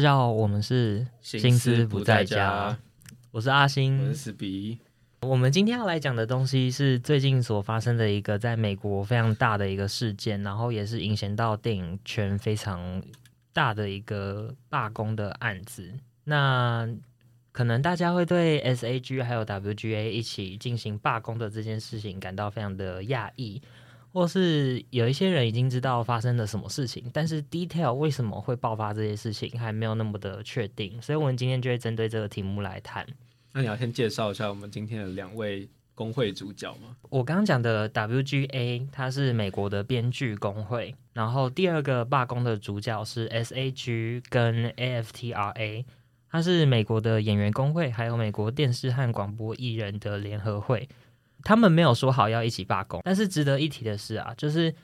大家好，我们是心思不在家，我是阿星，我是史比。我们今天要来讲的东西是最近所发生的一个在美国非常大的一个事件，然后也是影响到电影圈非常大的一个罢工的案子。那可能大家会对 SAG 还有 WGA 一起进行罢工的这件事情感到非常的讶异。或是有一些人已经知道发生了什么事情，但是 detail 为什么会爆发这些事情还没有那么的确定，所以我们今天就会针对这个题目来谈。那你要先介绍一下我们今天的两位工会主角吗？我刚刚讲的 WGA，它是美国的编剧工会，然后第二个罢工的主角是 SAG 跟 AFTRA，它是美国的演员工会，还有美国电视和广播艺人的联合会。他们没有说好要一起罢工，但是值得一提的是啊，就是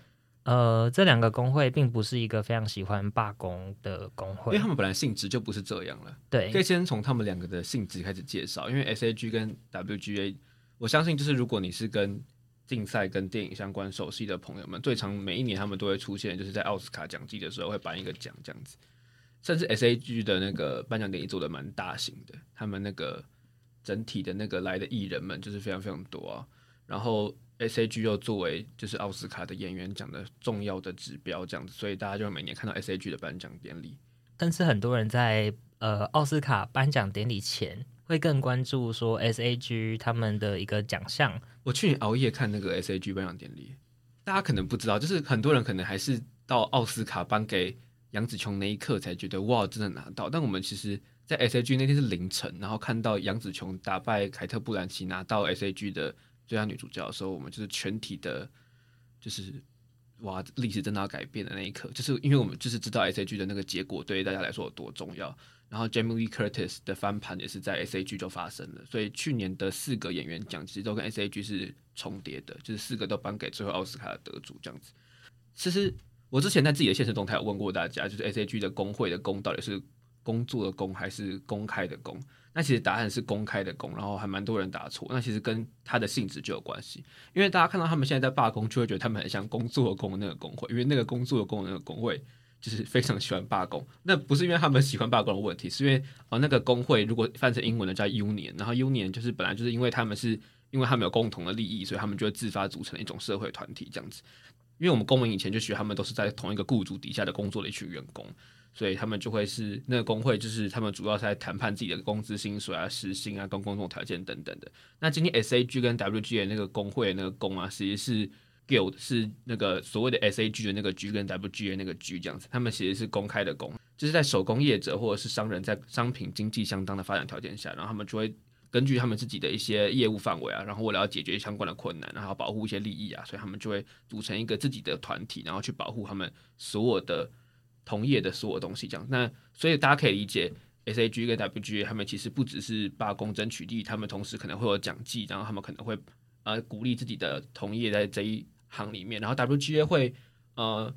呃，这两个工会并不是一个非常喜欢罢工的工会，因为他们本来性质就不是这样了。对，可以先从他们两个的性质开始介绍。因为 SAG 跟 WGA，我相信就是如果你是跟竞赛跟电影相关熟悉的朋友们，最常每一年他们都会出现，就是在奥斯卡奖季的时候会颁一个奖这样子。甚至 SAG 的那个颁奖典礼做的蛮大型的，他们那个。整体的那个来的艺人们就是非常非常多啊，然后 SAG 又作为就是奥斯卡的演员奖的重要的指标这样子，所以大家就每年看到 SAG 的颁奖典礼。但是很多人在呃奥斯卡颁奖典礼前会更关注说 SAG 他们的一个奖项。我去年熬夜看那个 SAG 颁奖典礼，大家可能不知道，就是很多人可能还是到奥斯卡颁给杨紫琼那一刻才觉得哇，真的拿到。但我们其实。在 SAG 那天是凌晨，然后看到杨紫琼打败凯特·布兰奇拿到 SAG 的最佳女主角的时候，我们就是全体的，就是哇，历史真的要改变的那一刻，就是因为我们就是知道 SAG 的那个结果对于大家来说有多重要。然后 Jamie Lee Curtis 的翻盘也是在 SAG 就发生了，所以去年的四个演员奖其实都跟 SAG 是重叠的，就是四个都颁给最后奥斯卡的得主这样子。其实我之前在自己的现实动态有问过大家，就是 SAG 的工会的工到底是。工作的工还是公开的公？那其实答案是公开的公，然后还蛮多人答错。那其实跟他的性质就有关系，因为大家看到他们现在在罢工，就会觉得他们很像工作的工那个工会，因为那个工作的工那个工会就是非常喜欢罢工。那不是因为他们喜欢罢工的问题，是因为哦那个工会如果翻成英文的叫 union，然后 union 就是本来就是因为他们是因为他们有共同的利益，所以他们就会自发组成一种社会团体这样子。因为我们公民以前就学，他们都是在同一个雇主底下的工作的一群员工。所以他们就会是那个工会，就是他们主要是在谈判自己的工资、薪水啊、时薪啊、跟工作条件等等的。那今天 SAG 跟 WGA 那个工会那个工啊，其实是 Guild 是那个所谓的 SAG 的那个 G 跟 WGA 那个 G 这样子。他们其实是公开的工，就是在手工业者或者是商人，在商品经济相当的发展条件下，然后他们就会根据他们自己的一些业务范围啊，然后为了要解决相关的困难，然后保护一些利益啊，所以他们就会组成一个自己的团体，然后去保护他们所有的。同业的所有东西，这样，那所以大家可以理解，SAG 跟 WGA 他们其实不只是罢工争取利益，他们同时可能会有奖金，然后他们可能会呃鼓励自己的同业在这一行里面，然后 WGA 会呃。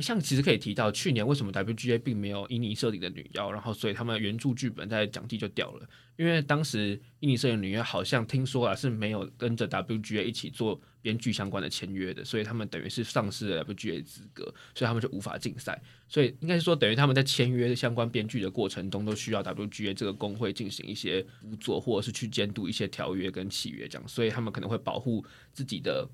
像其实可以提到，去年为什么 WGA 并没有印尼设定的女妖，然后所以他们原著剧本在奖季就掉了，因为当时印尼设定的女妖好像听说啊是没有跟着 WGA 一起做编剧相关的签约的，所以他们等于是丧失了 WGA 资格，所以他们就无法竞赛，所以应该是说等于他们在签约相关编剧的过程中都需要 WGA 这个工会进行一些辅佐，或者是去监督一些条约跟契约这样，所以他们可能会保护自己的。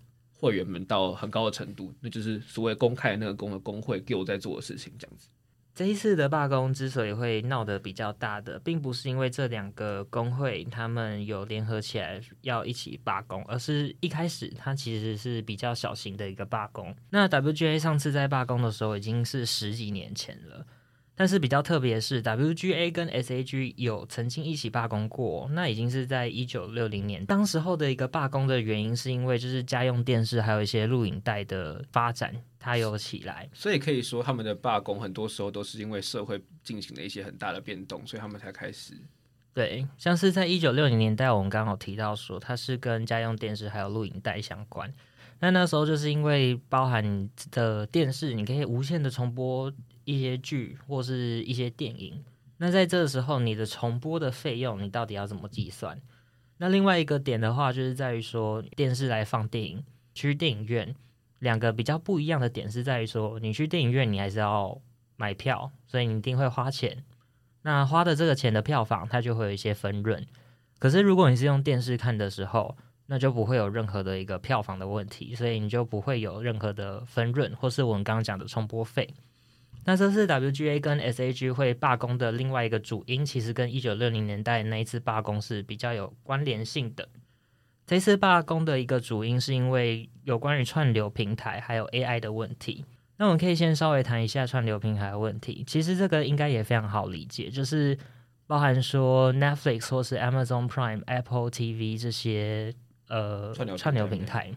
会员们到很高的程度，那就是所谓公开的那个工的工会给我在做的事情，这样子。这一次的罢工之所以会闹得比较大的，并不是因为这两个工会他们有联合起来要一起罢工，而是一开始它其实是比较小型的一个罢工。那 WGA 上次在罢工的时候已经是十几年前了。但是比较特别的是，WGA 跟 SAG 有曾经一起罢工过，那已经是在一九六零年。当时候的一个罢工的原因，是因为就是家用电视还有一些录影带的发展，它有起来。所以可以说，他们的罢工很多时候都是因为社会进行了一些很大的变动，所以他们才开始。对，像是在一九六零年代，我们刚好提到说，它是跟家用电视还有录影带相关。那那时候就是因为包含的电视，你可以无限的重播。一些剧或是一些电影，那在这个时候，你的重播的费用，你到底要怎么计算？那另外一个点的话，就是在于说，电视来放电影，去电影院，两个比较不一样的点是在于说，你去电影院，你还是要买票，所以你一定会花钱。那花的这个钱的票房，它就会有一些分润。可是如果你是用电视看的时候，那就不会有任何的一个票房的问题，所以你就不会有任何的分润，或是我们刚刚讲的重播费。那这次 WGA 跟 SAG 会罢工的另外一个主因，其实跟一九六零年代那一次罢工是比较有关联性的。这次罢工的一个主因是因为有关于串流平台还有 AI 的问题。那我们可以先稍微谈一下串流平台的问题。其实这个应该也非常好理解，就是包含说 Netflix 或是 Amazon Prime、Apple TV 这些呃串流，平台，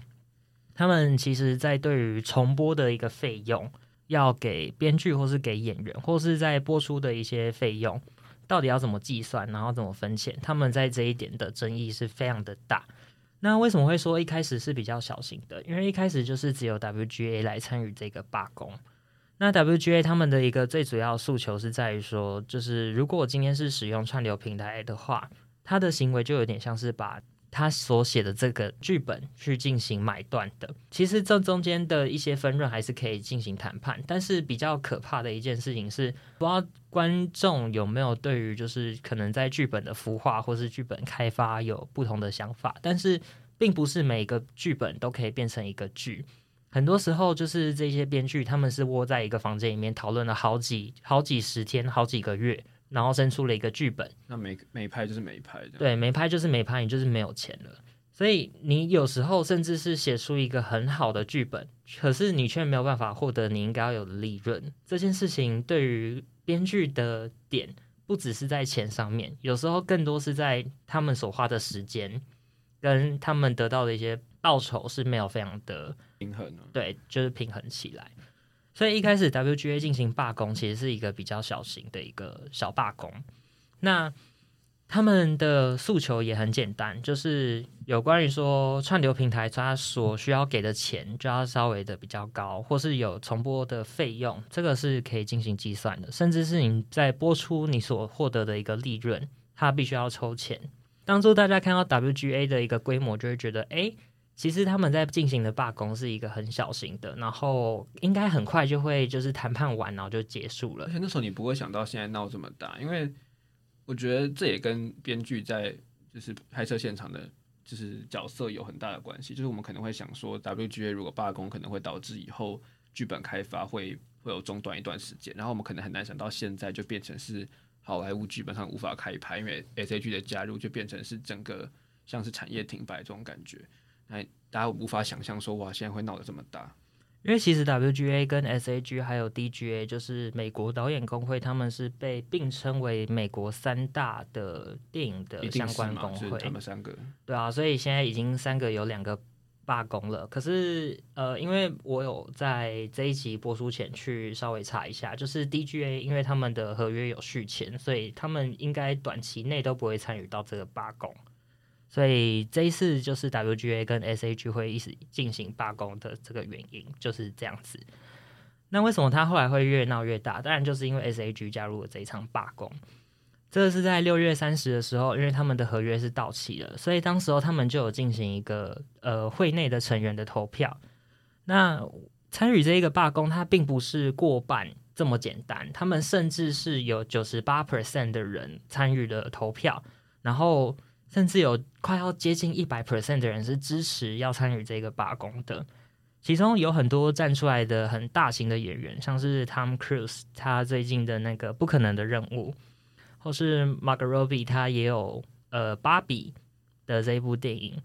他们其实在对于重播的一个费用，要给编剧或是给演员，或是在播出的一些费用，到底要怎么计算，然后怎么分钱，他们在这一点的争议是非常的大。那为什么会说一开始是比较小型的？因为一开始就是只有 WGA 来参与这个罢工。那 WGA 他们的一个最主要诉求是在于说，就是如果我今天是使用串流平台的话，他的行为就有点像是把。他所写的这个剧本去进行买断的，其实这中间的一些分润还是可以进行谈判。但是比较可怕的一件事情是，不知道观众有没有对于就是可能在剧本的孵化或是剧本开发有不同的想法。但是并不是每个剧本都可以变成一个剧，很多时候就是这些编剧他们是窝在一个房间里面讨论了好几好几十天、好几个月。然后生出了一个剧本，那没没拍就是没拍，对，没拍就是没拍，你就是没有钱了。所以你有时候甚至是写出一个很好的剧本，可是你却没有办法获得你应该要有的利润。这件事情对于编剧的点，不只是在钱上面，有时候更多是在他们所花的时间跟他们得到的一些报酬是没有非常的平衡，对，就是平衡起来。所以一开始 WGA 进行罢工，其实是一个比较小型的一个小罢工。那他们的诉求也很简单，就是有关于说串流平台它所需要给的钱就要稍微的比较高，或是有重播的费用，这个是可以进行计算的。甚至是你在播出你所获得的一个利润，它必须要抽钱。当初大家看到 WGA 的一个规模，就会觉得，哎。其实他们在进行的罢工是一个很小型的，然后应该很快就会就是谈判完，然后就结束了。而且那时候你不会想到现在闹这么大，因为我觉得这也跟编剧在就是拍摄现场的，就是角色有很大的关系。就是我们可能会想说，WGA 如果罢工，可能会导致以后剧本开发会会有中断一段时间，然后我们可能很难想到现在就变成是好莱坞剧本上无法开拍，因为 SAG 的加入就变成是整个像是产业停摆这种感觉。哎，大家无法想象说哇，现在会闹得这么大，因为其实 WGA 跟 SAG 还有 DGA 就是美国导演工会，他们是被并称为美国三大的电影的相关工会。他们三个，对啊，所以现在已经三个有两个罢工了。可是呃，因为我有在这一集播出前去稍微查一下，就是 DGA 因为他们的合约有续签，所以他们应该短期内都不会参与到这个罢工。所以这一次就是 WGA 跟 SAG 会一起进行罢工的这个原因就是这样子。那为什么他后来会越闹越大？当然就是因为 SAG 加入了这一场罢工。这是在六月三十的时候，因为他们的合约是到期了，所以当时候他们就有进行一个呃会内的成员的投票。那参与这一个罢工，它并不是过半这么简单，他们甚至是有九十八 percent 的人参与了投票，然后。甚至有快要接近一百 percent 的人是支持要参与这个罢工的，其中有很多站出来的很大型的演员，像是 Tom Cruise 他最近的那个不可能的任务，或是 Margot Robbie 他也有呃芭比的这一部电影，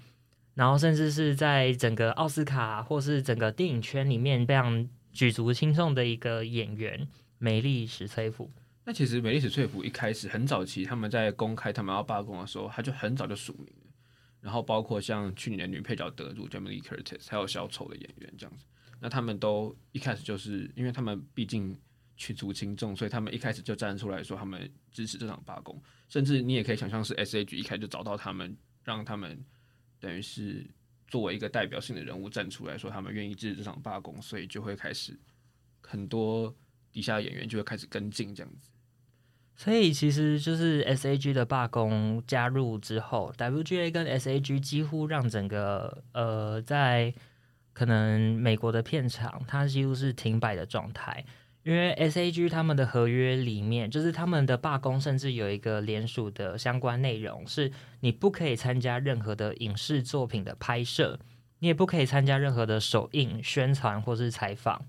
然后甚至是在整个奥斯卡或是整个电影圈里面非常举足轻重的一个演员梅丽史翠普。那其实梅莉史翠普一开始很早期，他们在公开他们要罢工的时候，他就很早就署名了。然后包括像去年的女配角得主 Jamie Curtis，还有小丑的演员这样子，那他们都一开始就是因为他们毕竟举足轻重，所以他们一开始就站出来说他们支持这场罢工。甚至你也可以想象是 SAG 一开始就找到他们，让他们等于是作为一个代表性的人物站出来说他们愿意支持这场罢工，所以就会开始很多底下演员就会开始跟进这样子。所以其实就是 S A G 的罢工加入之后，W G A 跟 S A G 几乎让整个呃在可能美国的片场，它几乎是停摆的状态。因为 SAG 他们的合约里面，就是他们的罢工，甚至有一个联署的相关内容，是你不可以参加任何的影视作品的拍摄，你也不可以参加任何的首映、宣传或是采访，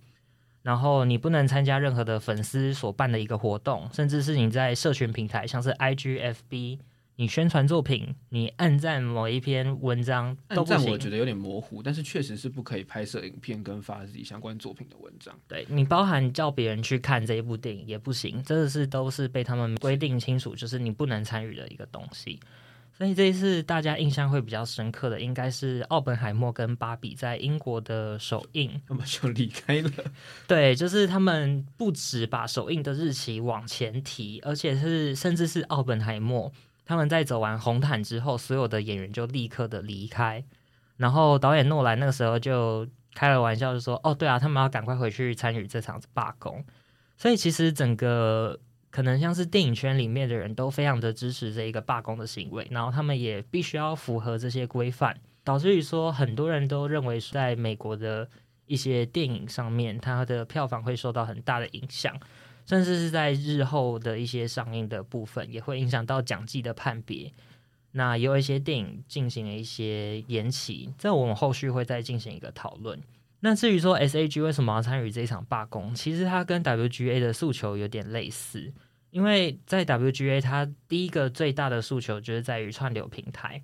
然后你不能参加任何的粉丝所办的一个活动，甚至是你在社群平台，像是 IGFB。你宣传作品，你按赞某一篇文章都不行。按赞我觉得有点模糊，但是确实是不可以拍摄影片跟发自己相关作品的文章。对，你包含叫别人去看这一部电影也不行，这个是都是被他们规定清楚，就是你不能参与的一个东西。所以这一次大家印象会比较深刻的，应该是奥本海默跟芭比在英国的首映，那么就离开了。对，就是他们不止把首映的日期往前提，而且是甚至是奥本海默。他们在走完红毯之后，所有的演员就立刻的离开，然后导演诺兰那个时候就开了玩笑，就说：“哦，对啊，他们要赶快回去参与这场罢工。”所以其实整个可能像是电影圈里面的人都非常的支持这一个罢工的行为，然后他们也必须要符合这些规范，导致于说很多人都认为在美国的一些电影上面，它的票房会受到很大的影响。甚至是在日后的一些上映的部分，也会影响到奖季的判别。那有一些电影进行了一些延期，这我们后续会再进行一个讨论。那至于说 SAG 为什么要参与这一场罢工，其实它跟 WGA 的诉求有点类似，因为在 WGA 它第一个最大的诉求就是在于串流平台。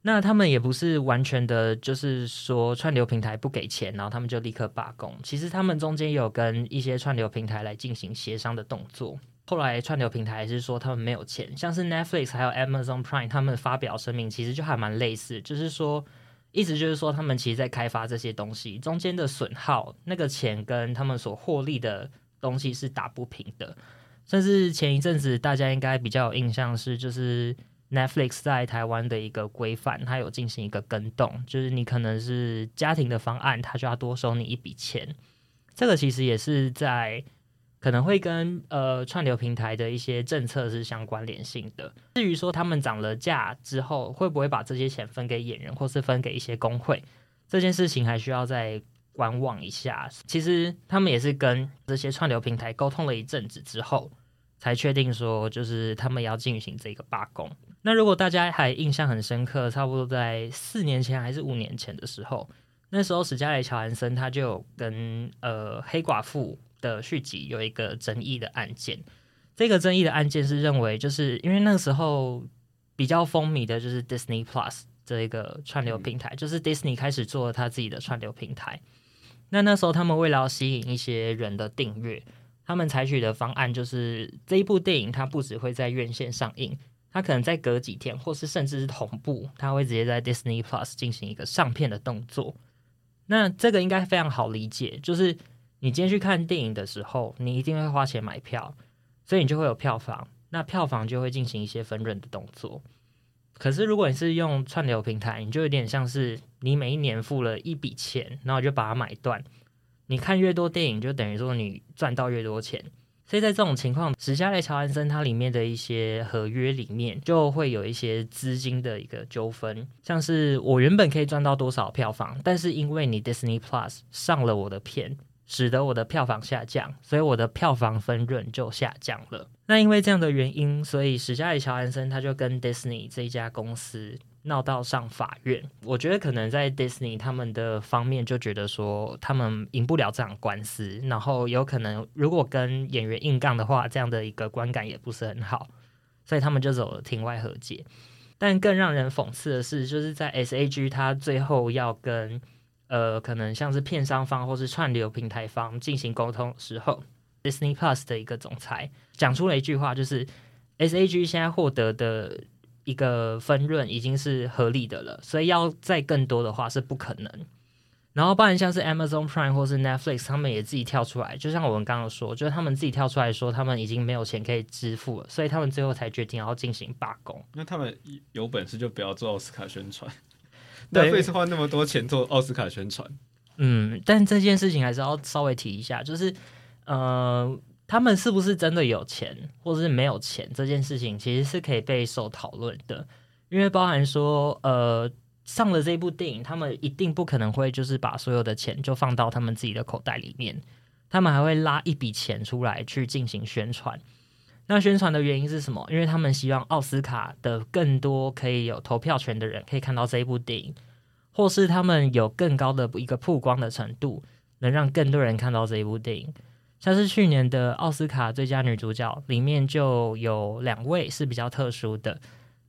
那他们也不是完全的，就是说串流平台不给钱，然后他们就立刻罢工。其实他们中间有跟一些串流平台来进行协商的动作。后来串流平台是说他们没有钱，像是 Netflix 还有 Amazon Prime，他们发表声明其实就还蛮类似，就是说意思就是说他们其实在开发这些东西中间的损耗，那个钱跟他们所获利的东西是打不平的。甚至前一阵子大家应该比较有印象是就是。Netflix 在台湾的一个规范，它有进行一个更动，就是你可能是家庭的方案，它就要多收你一笔钱。这个其实也是在可能会跟呃串流平台的一些政策是相关联性的。至于说他们涨了价之后，会不会把这些钱分给演员，或是分给一些工会，这件事情还需要再观望一下。其实他们也是跟这些串流平台沟通了一阵子之后，才确定说就是他们要进行这个罢工。那如果大家还印象很深刻，差不多在四年前还是五年前的时候，那时候史嘉蕾·乔安森他就有跟呃黑寡妇的续集有一个争议的案件。这个争议的案件是认为，就是因为那个时候比较风靡的就是 Disney Plus 这一个串流平台，就是 Disney 开始做了他自己的串流平台。那那时候他们为了要吸引一些人的订阅，他们采取的方案就是这一部电影它不只会在院线上映。它可能再隔几天，或是甚至是同步，它会直接在 Disney Plus 进行一个上片的动作。那这个应该非常好理解，就是你今天去看电影的时候，你一定会花钱买票，所以你就会有票房，那票房就会进行一些分润的动作。可是如果你是用串流平台，你就有点像是你每一年付了一笔钱，然后就把它买断，你看越多电影，就等于说你赚到越多钱。所以在这种情况，史嘉蕾·乔韩森它里面的一些合约里面就会有一些资金的一个纠纷，像是我原本可以赚到多少票房，但是因为你 Disney Plus 上了我的片，使得我的票房下降，所以我的票房分润就下降了。那因为这样的原因，所以史嘉蕾·乔韩森他就跟 Disney 这一家公司。闹到上法院，我觉得可能在 Disney 他们的方面就觉得说他们赢不了这场官司，然后有可能如果跟演员硬杠的话，这样的一个观感也不是很好，所以他们就走了庭外和解。但更让人讽刺的是，就是在 SAG 他最后要跟呃可能像是片商方或是串流平台方进行沟通的时候，Disney Plus 的一个总裁讲出了一句话，就是 SAG 现在获得的。一个分润已经是合理的了，所以要再更多的话是不可能。然后，不然像是 Amazon Prime 或是 Netflix，他们也自己跳出来，就像我们刚刚说，就是他们自己跳出来说，他们已经没有钱可以支付了，所以他们最后才决定要进行罢工。那他们有本事就不要做奥斯卡宣传，Netflix 花那么多钱做奥斯卡宣传。嗯，但这件事情还是要稍微提一下，就是呃。他们是不是真的有钱，或者是没有钱？这件事情其实是可以备受讨论的，因为包含说，呃，上了这部电影，他们一定不可能会就是把所有的钱就放到他们自己的口袋里面，他们还会拉一笔钱出来去进行宣传。那宣传的原因是什么？因为他们希望奥斯卡的更多可以有投票权的人可以看到这一部电影，或是他们有更高的一个曝光的程度，能让更多人看到这一部电影。像是去年的奥斯卡最佳女主角里面就有两位是比较特殊的，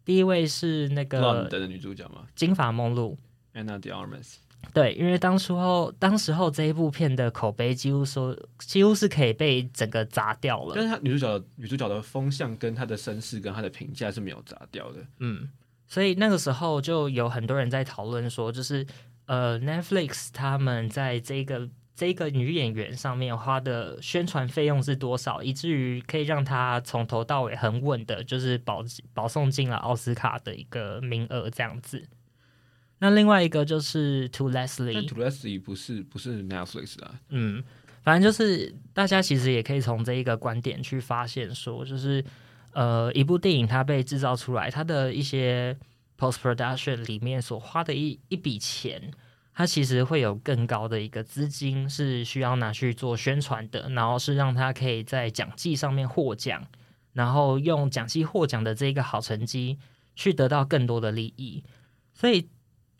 第一位是那个的女主角嘛，金发梦露 Anna de Armas。对，因为当初后，当时候这一部片的口碑几乎说，几乎是可以被整个砸掉了。但是她女主角女主角的风向跟她的身世跟她的评价是没有砸掉的。嗯，所以那个时候就有很多人在讨论说，就是呃，Netflix 他们在这个这个女演员上面花的宣传费用是多少，以至于可以让她从头到尾很稳的，就是保保送进了奥斯卡的一个名额这样子。那另外一个就是 To Leslie，To Leslie 不是不是 Netflix 啊，嗯，反正就是大家其实也可以从这一个观点去发现说，就是呃，一部电影它被制造出来，它的一些 post production 里面所花的一一笔钱，它其实会有更高的一个资金是需要拿去做宣传的，然后是让它可以在奖季上面获奖，然后用奖季获奖的这个好成绩去得到更多的利益，所以。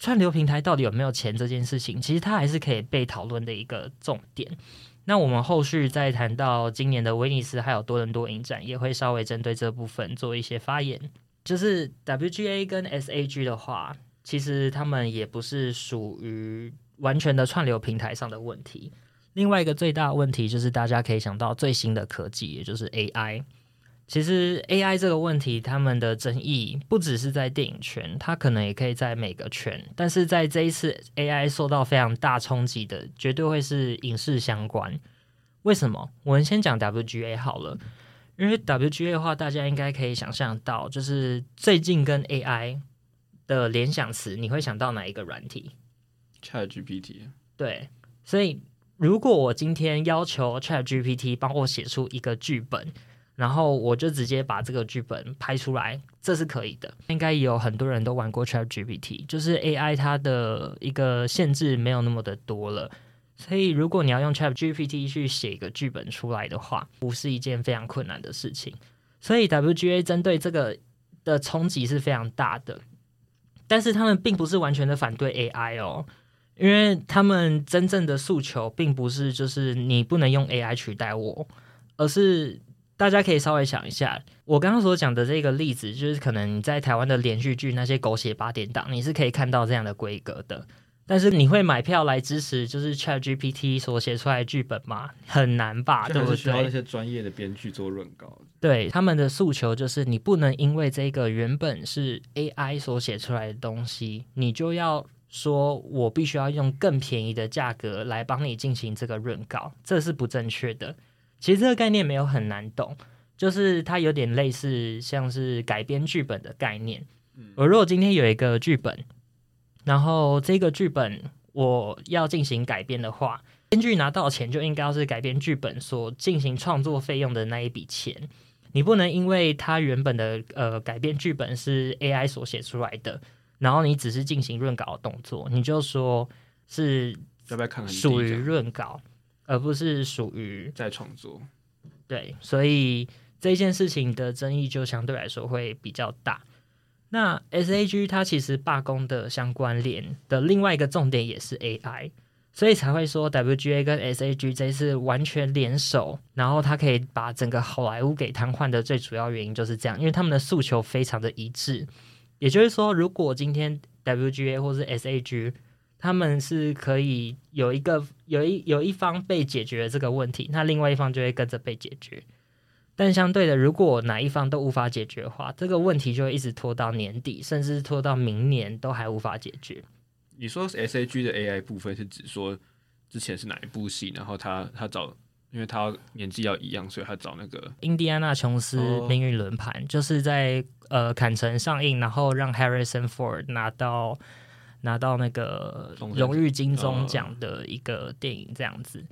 串流平台到底有没有钱这件事情，其实它还是可以被讨论的一个重点。那我们后续再谈到今年的威尼斯还有多伦多影展，也会稍微针对这部分做一些发言。就是 WGA 跟 SAG 的话，其实他们也不是属于完全的串流平台上的问题。另外一个最大的问题就是大家可以想到最新的科技，也就是 AI。其实 AI 这个问题，他们的争议不只是在电影圈，它可能也可以在每个圈。但是在这一次 AI 受到非常大冲击的，绝对会是影视相关。为什么？我们先讲 WGA 好了，因为 WGA 的话，大家应该可以想象到，就是最近跟 AI 的联想词，你会想到哪一个软体？ChatGPT。对，所以如果我今天要求 ChatGPT 帮我写出一个剧本。然后我就直接把这个剧本拍出来，这是可以的。应该也有很多人都玩过 ChatGPT，就是 AI 它的一个限制没有那么的多了。所以如果你要用 ChatGPT 去写一个剧本出来的话，不是一件非常困难的事情。所以 WGA 针对这个的冲击是非常大的，但是他们并不是完全的反对 AI 哦，因为他们真正的诉求并不是就是你不能用 AI 取代我，而是。大家可以稍微想一下，我刚刚所讲的这个例子，就是可能你在台湾的连续剧那些狗血八点档，你是可以看到这样的规格的。但是你会买票来支持就是 ChatGPT 所写出来的剧本吗？很难吧，对不对？需要那些专业的编剧做润稿。对，他们的诉求就是，你不能因为这个原本是 AI 所写出来的东西，你就要说我必须要用更便宜的价格来帮你进行这个润稿，这是不正确的。其实这个概念没有很难懂，就是它有点类似像是改编剧本的概念。我如果今天有一个剧本，然后这个剧本我要进行改编的话，编剧拿到钱就应该要是改编剧本所进行创作费用的那一笔钱。你不能因为它原本的呃改编剧本是 AI 所写出来的，然后你只是进行润稿的动作，你就说是要不要看属于润稿。而不是属于在创作，对，所以这件事情的争议就相对来说会比较大。那 SAG 它其实罢工的相关联的另外一个重点也是 AI，所以才会说 WGA 跟 SAG 这次完全联手，然后它可以把整个好莱坞给瘫痪的最主要原因就是这样，因为他们的诉求非常的一致。也就是说，如果今天 WGA 或是 SAG 他们是可以有一个有一有一方被解决这个问题，那另外一方就会跟着被解决。但相对的，如果哪一方都无法解决的话，这个问题就会一直拖到年底，甚至拖到明年都还无法解决。你说 SAG 的 AI 部分是指说之前是哪一部戏？然后他他找，因为他年纪要一样，所以他找那个印第安纳琼斯命运轮盘，就是在呃坎城上映，然后让 Harrison Ford 拿到。拿到那个荣誉金钟奖的一个电影这样子，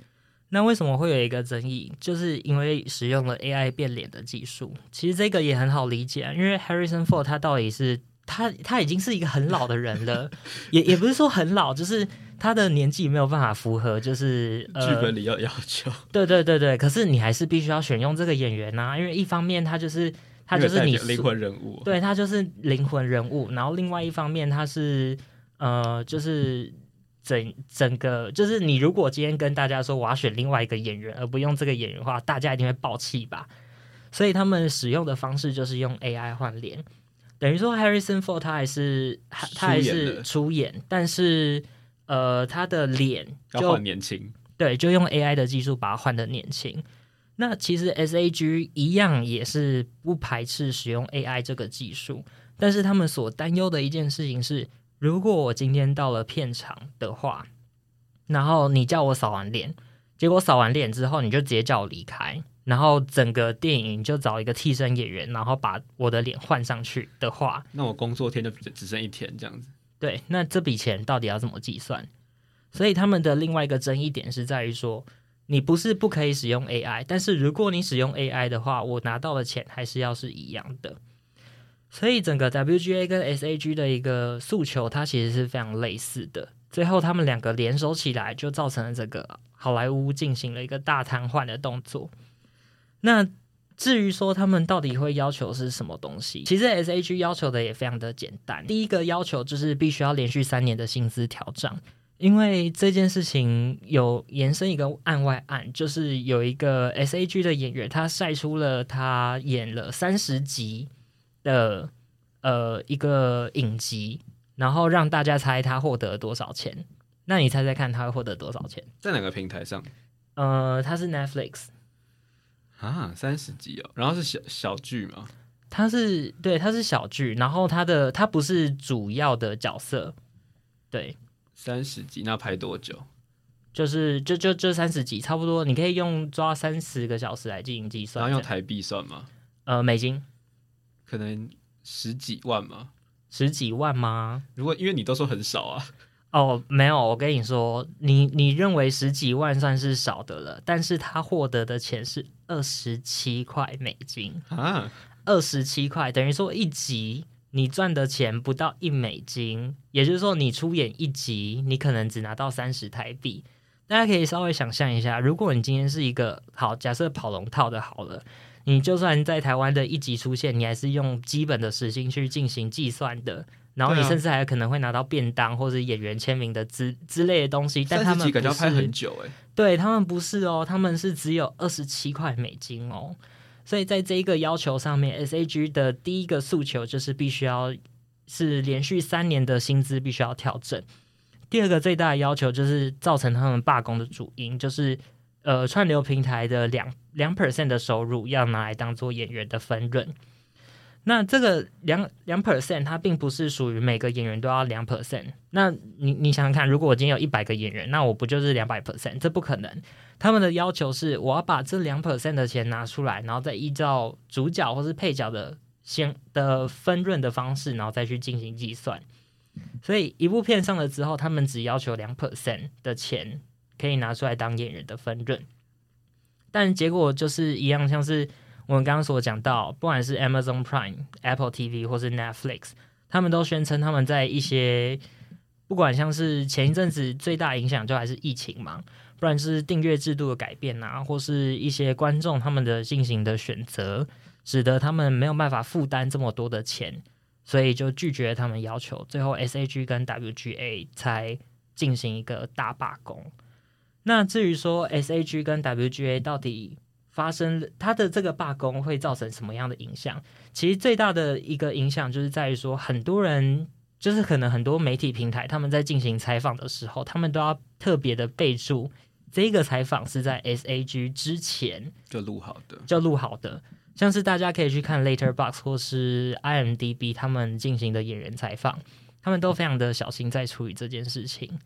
那为什么会有一个争议？就是因为使用了 AI 变脸的技术。其实这个也很好理解啊，因为 Harrison Ford 他到底是他他已经是一个很老的人了，也也不是说很老，就是他的年纪没有办法符合，就是剧、呃、本里要要求。对对对对，可是你还是必须要选用这个演员啊，因为一方面他就是他就是你灵魂人物，对他就是灵魂人物，然后另外一方面他是呃就是。整整个就是你，如果今天跟大家说我要选另外一个演员，而不用这个演员的话，大家一定会爆气吧？所以他们使用的方式就是用 AI 换脸，等于说 Harrison Ford 他还是他还是出演，但是呃他的脸就要换年轻，对，就用 AI 的技术把它换的年轻。那其实 SAG 一样也是不排斥使用 AI 这个技术，但是他们所担忧的一件事情是。如果我今天到了片场的话，然后你叫我扫完脸，结果扫完脸之后你就直接叫我离开，然后整个电影就找一个替身演员，然后把我的脸换上去的话，那我工作天就只剩一天这样子。对，那这笔钱到底要怎么计算？所以他们的另外一个争议点是在于说，你不是不可以使用 AI，但是如果你使用 AI 的话，我拿到的钱还是要是一样的。所以整个 WGA 跟 SAG 的一个诉求，它其实是非常类似的。最后他们两个联手起来，就造成了这个好莱坞进行了一个大瘫痪的动作。那至于说他们到底会要求是什么东西，其实 SAG 要求的也非常的简单。第一个要求就是必须要连续三年的薪资调整，因为这件事情有延伸一个案外案，就是有一个 SAG 的演员，他晒出了他演了三十集。的呃一个影集，然后让大家猜他获得了多少钱。那你猜猜看，他会获得多少钱？在哪个平台上？呃，他是 Netflix 啊，三十集哦。然后是小小剧吗？它是对，它是小剧。然后它的它不是主要的角色。对，三十集，那拍多久？就是就就就三十集，差不多。你可以用抓三十个小时来进行计算。然后用台币算吗？呃，美金。可能十几万吗？十几万吗？如果因为你都说很少啊。哦，没有，我跟你说，你你认为十几万算是少的了，但是他获得的钱是二十七块美金啊，二十七块等于说一集你赚的钱不到一美金，也就是说你出演一集，你可能只拿到三十台币。大家可以稍微想象一下，如果你今天是一个好，假设跑龙套的好了。你就算在台湾的一级出现，你还是用基本的时薪去进行计算的，然后你甚至还可能会拿到便当或者演员签名的之之类的东西。但他们不是要拍很久哎，对他们不是哦，他们是只有二十七块美金哦。所以在这一个要求上面，SAG 的第一个诉求就是必须要是连续三年的薪资必须要调整。第二个最大的要求就是造成他们罢工的主因就是。呃，串流平台的两两 percent 的收入要拿来当做演员的分润。那这个两两 percent，它并不是属于每个演员都要两 percent。那你你想想看，如果我今天有一百个演员，那我不就是两百 percent？这不可能。他们的要求是，我要把这两 percent 的钱拿出来，然后再依照主角或是配角的先的分润的方式，然后再去进行计算。所以一部片上了之后，他们只要求两 percent 的钱。可以拿出来当演员的分润，但结果就是一样，像是我们刚刚所讲到，不管是 Amazon Prime、Apple TV 或是 Netflix，他们都宣称他们在一些不管像是前一阵子最大影响就还是疫情嘛，不然是订阅制度的改变啊，或是一些观众他们的进行的选择，使得他们没有办法负担这么多的钱，所以就拒绝他们要求，最后 SAG 跟 WGA 才进行一个大罢工。那至于说 SAG 跟 WGA 到底发生它的这个罢工会造成什么样的影响？其实最大的一个影响就是在于说，很多人就是可能很多媒体平台他们在进行采访的时候，他们都要特别的备注这个采访是在 SAG 之前就录好的，就录好的。像是大家可以去看 Letterboxd 或是 IMDB 他们进行的演员采访，他们都非常的小心在处理这件事情。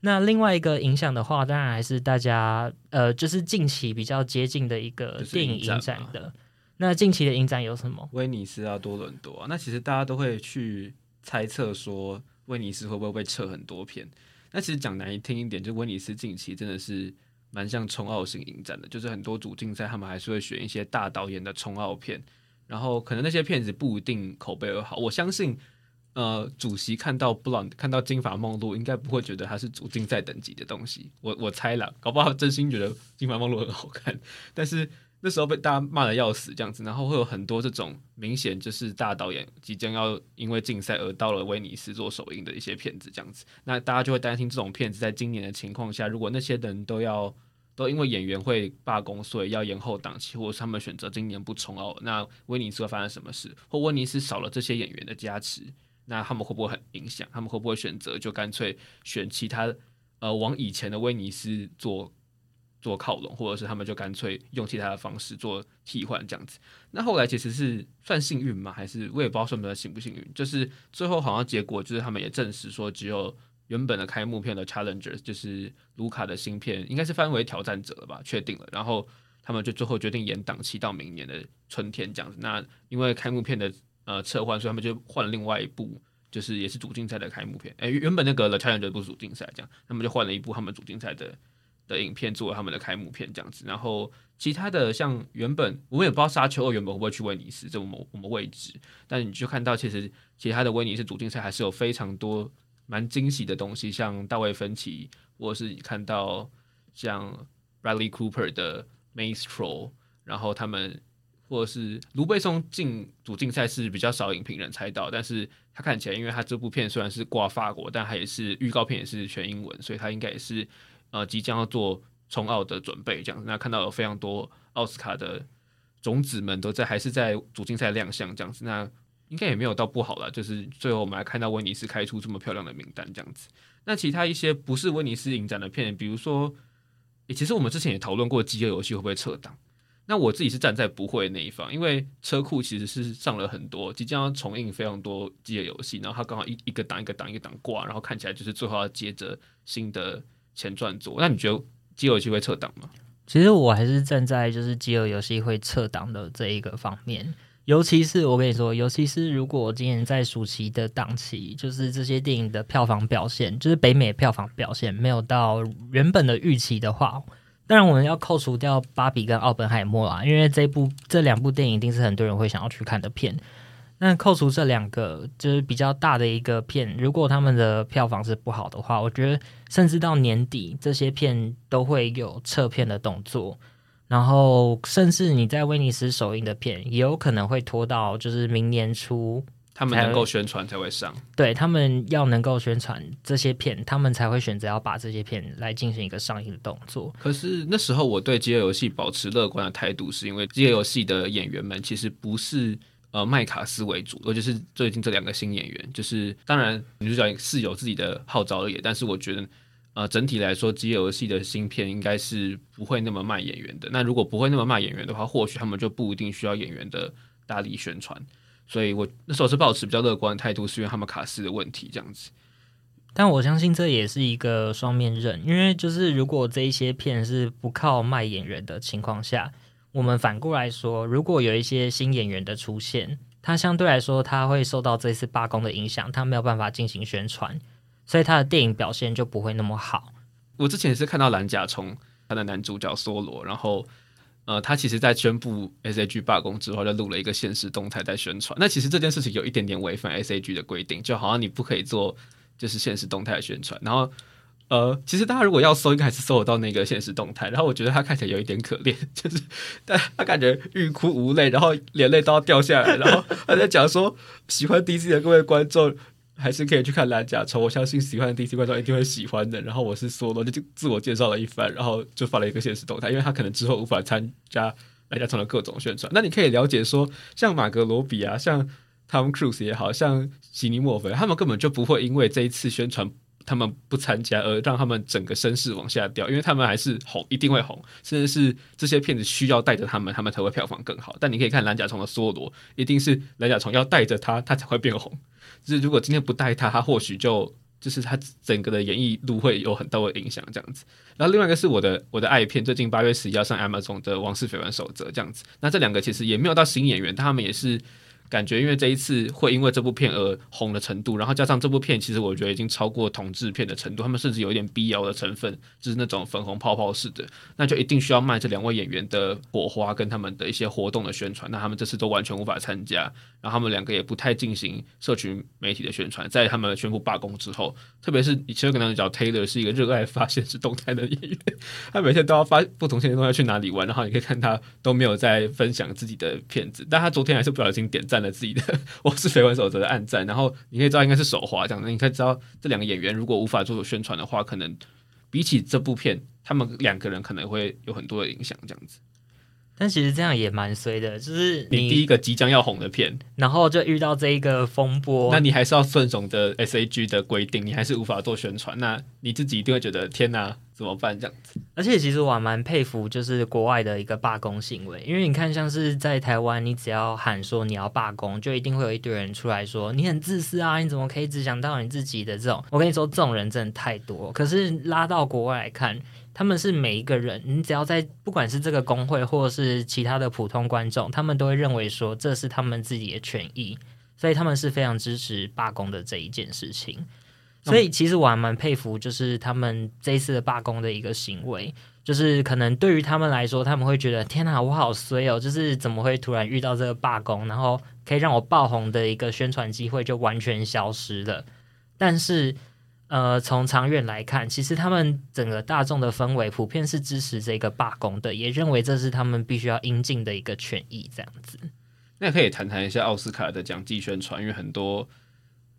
那另外一个影响的话，当然还是大家呃，就是近期比较接近的一个电影影展的。那近期的影展有什么？威尼斯啊，多伦多啊。那其实大家都会去猜测说，威尼斯会不会被撤很多片？那其实讲难听一点，就威尼斯近期真的是蛮像冲奥型影展的，就是很多主竞赛他们还是会选一些大导演的冲奥片，然后可能那些片子不一定口碑而好。我相信。呃，主席看到布朗看到金发梦露，应该不会觉得它是主竞赛等级的东西。我我猜啦，搞不好真心觉得金发梦露很好看，但是。那时候被大家骂得要死，这样子，然后会有很多这种明显就是大导演即将要因为竞赛而到了威尼斯做首映的一些片子，这样子，那大家就会担心这种片子在今年的情况下，如果那些人都要都因为演员会罢工，所以要延后档期，或者是他们选择今年不冲奥，那威尼斯会发生什么事？或威尼斯少了这些演员的加持，那他们会不会很影响？他们会不会选择就干脆选其他呃往以前的威尼斯做？做靠拢，或者是他们就干脆用其他的方式做替换这样子。那后来其实是算幸运吗？还是我也不知道算不算幸不幸运？就是最后好像结果就是他们也证实说，只有原本的开幕片的 Challenger 就是卢卡的新片，应该是翻为挑战者了吧？确定了。然后他们就最后决定延档期到明年的春天这样子。那因为开幕片的呃撤换，所以他们就换了另外一部，就是也是主竞赛的开幕片。诶，原本那个 The Challenger 不是主竞赛，这样他们就换了一部他们主竞赛的。的影片作为他们的开幕片这样子，然后其他的像原本我们也不知道沙丘二原本会不会去威尼斯，这我们我们未知。但是你就看到其实其他的威尼斯主竞赛还是有非常多蛮惊喜的东西，像大卫芬奇，或者是看到像 Bradley Cooper 的 Maestro，然后他们或者是卢贝松进主竞赛是比较少影评人猜到，但是他看起来，因为他这部片虽然是挂法国，但他也是预告片也是全英文，所以他应该也是。呃，即将要做冲奥的准备，这样子，那看到有非常多奥斯卡的种子们都在，还是在主竞赛亮相，这样子，那应该也没有到不好了。就是最后我们还看到威尼斯开出这么漂亮的名单，这样子。那其他一些不是威尼斯影展的片，比如说，欸，其实我们之前也讨论过《饥饿游戏》会不会撤档。那我自己是站在不会那一方，因为车库其实是上了很多，即将要重映非常多《饥饿游戏》，然后它刚好一一个档一个档一个档挂，然后看起来就是最后要接着新的。前传组，那你觉得《饥饿游戏》会撤档吗？其实我还是站在就是《饥饿游戏》会撤档的这一个方面，尤其是我跟你说，尤其是如果今年在暑期的档期，就是这些电影的票房表现，就是北美票房表现没有到原本的预期的话，当然我们要扣除掉《芭比》跟《奥本海默》啦，因为这部这两部电影一定是很多人会想要去看的片。那扣除这两个就是比较大的一个片，如果他们的票房是不好的话，我觉得甚至到年底这些片都会有撤片的动作，然后甚至你在威尼斯首映的片也有可能会拖到就是明年初，他们能够宣传才会上。对，他们要能够宣传这些片，他们才会选择要把这些片来进行一个上映的动作。可是那时候我对《饥饿游戏》保持乐观的态度，是因为《饥饿游戏》的演员们其实不是。呃，麦卡斯为主，尤其是最近这两个新演员，就是当然女主角是有自己的号召力，但是我觉得，呃，整体来说，饥饿游戏的新片应该是不会那么卖演员的。那如果不会那么卖演员的话，或许他们就不一定需要演员的大力宣传。所以我那时候是保持比较乐观的态度，是因为他们卡斯的问题这样子。但我相信这也是一个双面刃，因为就是如果这一些片是不靠卖演员的情况下。我们反过来说，如果有一些新演员的出现，他相对来说他会受到这次罢工的影响，他没有办法进行宣传，所以他的电影表现就不会那么好。我之前是看到蓝甲虫他的男主角梭罗，然后呃，他其实在宣布 SAG 罢工之后，就录了一个限时动态在宣传。那其实这件事情有一点点违反 SAG 的规定，就好像你不可以做就是限时动态的宣传，然后。呃，其实大家如果要搜，应该还是搜得到那个限时动态。然后我觉得他看起来有一点可怜，就是但他感觉欲哭无泪，然后眼泪都要掉下来。然后他在讲说，喜欢 DC 的各位观众还是可以去看蓝甲虫，我相信喜欢 DC 观众一定会喜欢的。然后我是梭罗，就自我介绍了一番，然后就发了一个现实动态，因为他可能之后无法参加蓝甲虫的各种宣传。那你可以了解说，像马格罗比啊，像 Tom Cruise 也好，像席尼莫菲，他们根本就不会因为这一次宣传。他们不参加，而让他们整个声势往下掉，因为他们还是红，一定会红，甚至是这些片子需要带着他们，他们才会票房更好。但你可以看蓝甲虫的梭罗，一定是蓝甲虫要带着他，他才会变红。就是如果今天不带他，他或许就就是他整个的演艺路会有很大的影响这样子。然后另外一个是我的我的爱片，最近八月十一要上 Amazon 的《王室绯闻守则》这样子。那这两个其实也没有到新演员，他们也是感觉因为这一次会因为这部片而红的程度，然后加上这部片其实我觉得已经超过同志片的程度，他们甚至有一点 BL 的成分，就是那种粉红泡泡式的，那就一定需要卖这两位演员的火花跟他们的一些活动的宣传，那他们这次都完全无法参加，然后他们两个也不太进行社群媒体的宣传，在他们宣布罢工之后，特别是以其实跟他们讲 Taylor 是一个热爱发现实动态的演员，他每天都要发不同现实动态去哪里玩，然后你可以看他都没有在分享自己的片子，但他昨天还是不小心点赞了自己的。我是绯闻守则的暗赞，然后你可以知道应该是手滑这样子，你可以知道这两个演员如果无法做出宣传的话，可能比起这部片，他们两个人可能会有很多的影响这样子。但其实这样也蛮衰的，就是你，你第一个即将要红的片，然后就遇到这一个风波，那你还是要顺从的 SAG 的规定，你还是无法做宣传，那你自己一定会觉得天哪，怎么办这样子？而且其实我还蛮佩服，就是国外的一个罢工行为，因为你看，像是在台湾，你只要喊说你要罢工，就一定会有一堆人出来说你很自私啊，你怎么可以只想到你自己的这种？我跟你说，这种人真的太多。可是拉到国外来看。他们是每一个人，你只要在不管是这个工会或者是其他的普通观众，他们都会认为说这是他们自己的权益，所以他们是非常支持罢工的这一件事情。所以其实我还蛮佩服，就是他们这一次的罢工的一个行为，就是可能对于他们来说，他们会觉得天哪，我好衰哦，就是怎么会突然遇到这个罢工，然后可以让我爆红的一个宣传机会就完全消失了。但是。呃，从长远来看，其实他们整个大众的氛围普遍是支持这个罢工的，也认为这是他们必须要应尽的一个权益。这样子，那可以谈谈一下奥斯卡的奖季宣传，因为很多，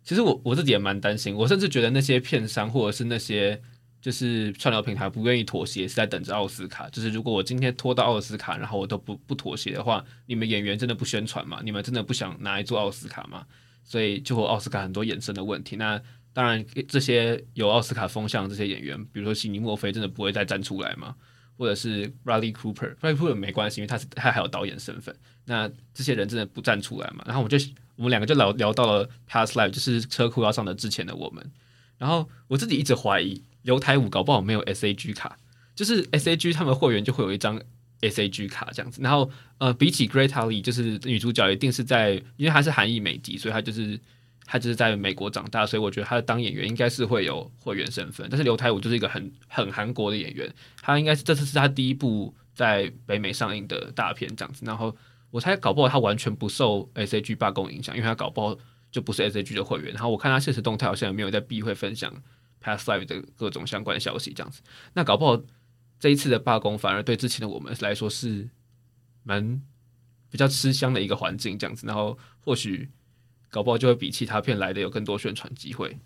其实我我自己也蛮担心，我甚至觉得那些片商或者是那些就是串流平台不愿意妥协，是在等着奥斯卡。就是如果我今天拖到奥斯卡，然后我都不不妥协的话，你们演员真的不宣传吗？你们真的不想拿来做奥斯卡吗？所以就会奥斯卡很多衍生的问题。那当然，这些有奥斯卡风向的这些演员，比如说悉尼·墨菲，真的不会再站出来吗？或者是 Bradley Cooper，Bradley Cooper 没关系，因为他是他还有导演身份。那这些人真的不站出来嘛？然后我就我们两个就聊聊到了 Past Life，就是车库要上的之前的我们。然后我自己一直怀疑，刘台武搞不好没有 SAG 卡，就是 SAG 他们会员就会有一张 SAG 卡这样子。然后呃，比起 greatly，就是女主角一定是在，因为她是韩裔美籍，所以她就是。她就是在美国长大，所以我觉得她当演员应该是会有会员身份。但是刘台武就是一个很很韩国的演员，他应该是这次是他第一部在北美上映的大片这样子。然后我猜搞不好他完全不受 SAG 罢工影响，因为他搞不好就不是 SAG 的会员。然后我看他现实动态好像也没有在避讳分享 Past Life 的各种相关消息这样子。那搞不好这一次的罢工反而对之前的我们来说是蛮比较吃香的一个环境这样子。然后或许。搞不好就会比其他片来的有更多宣传机会，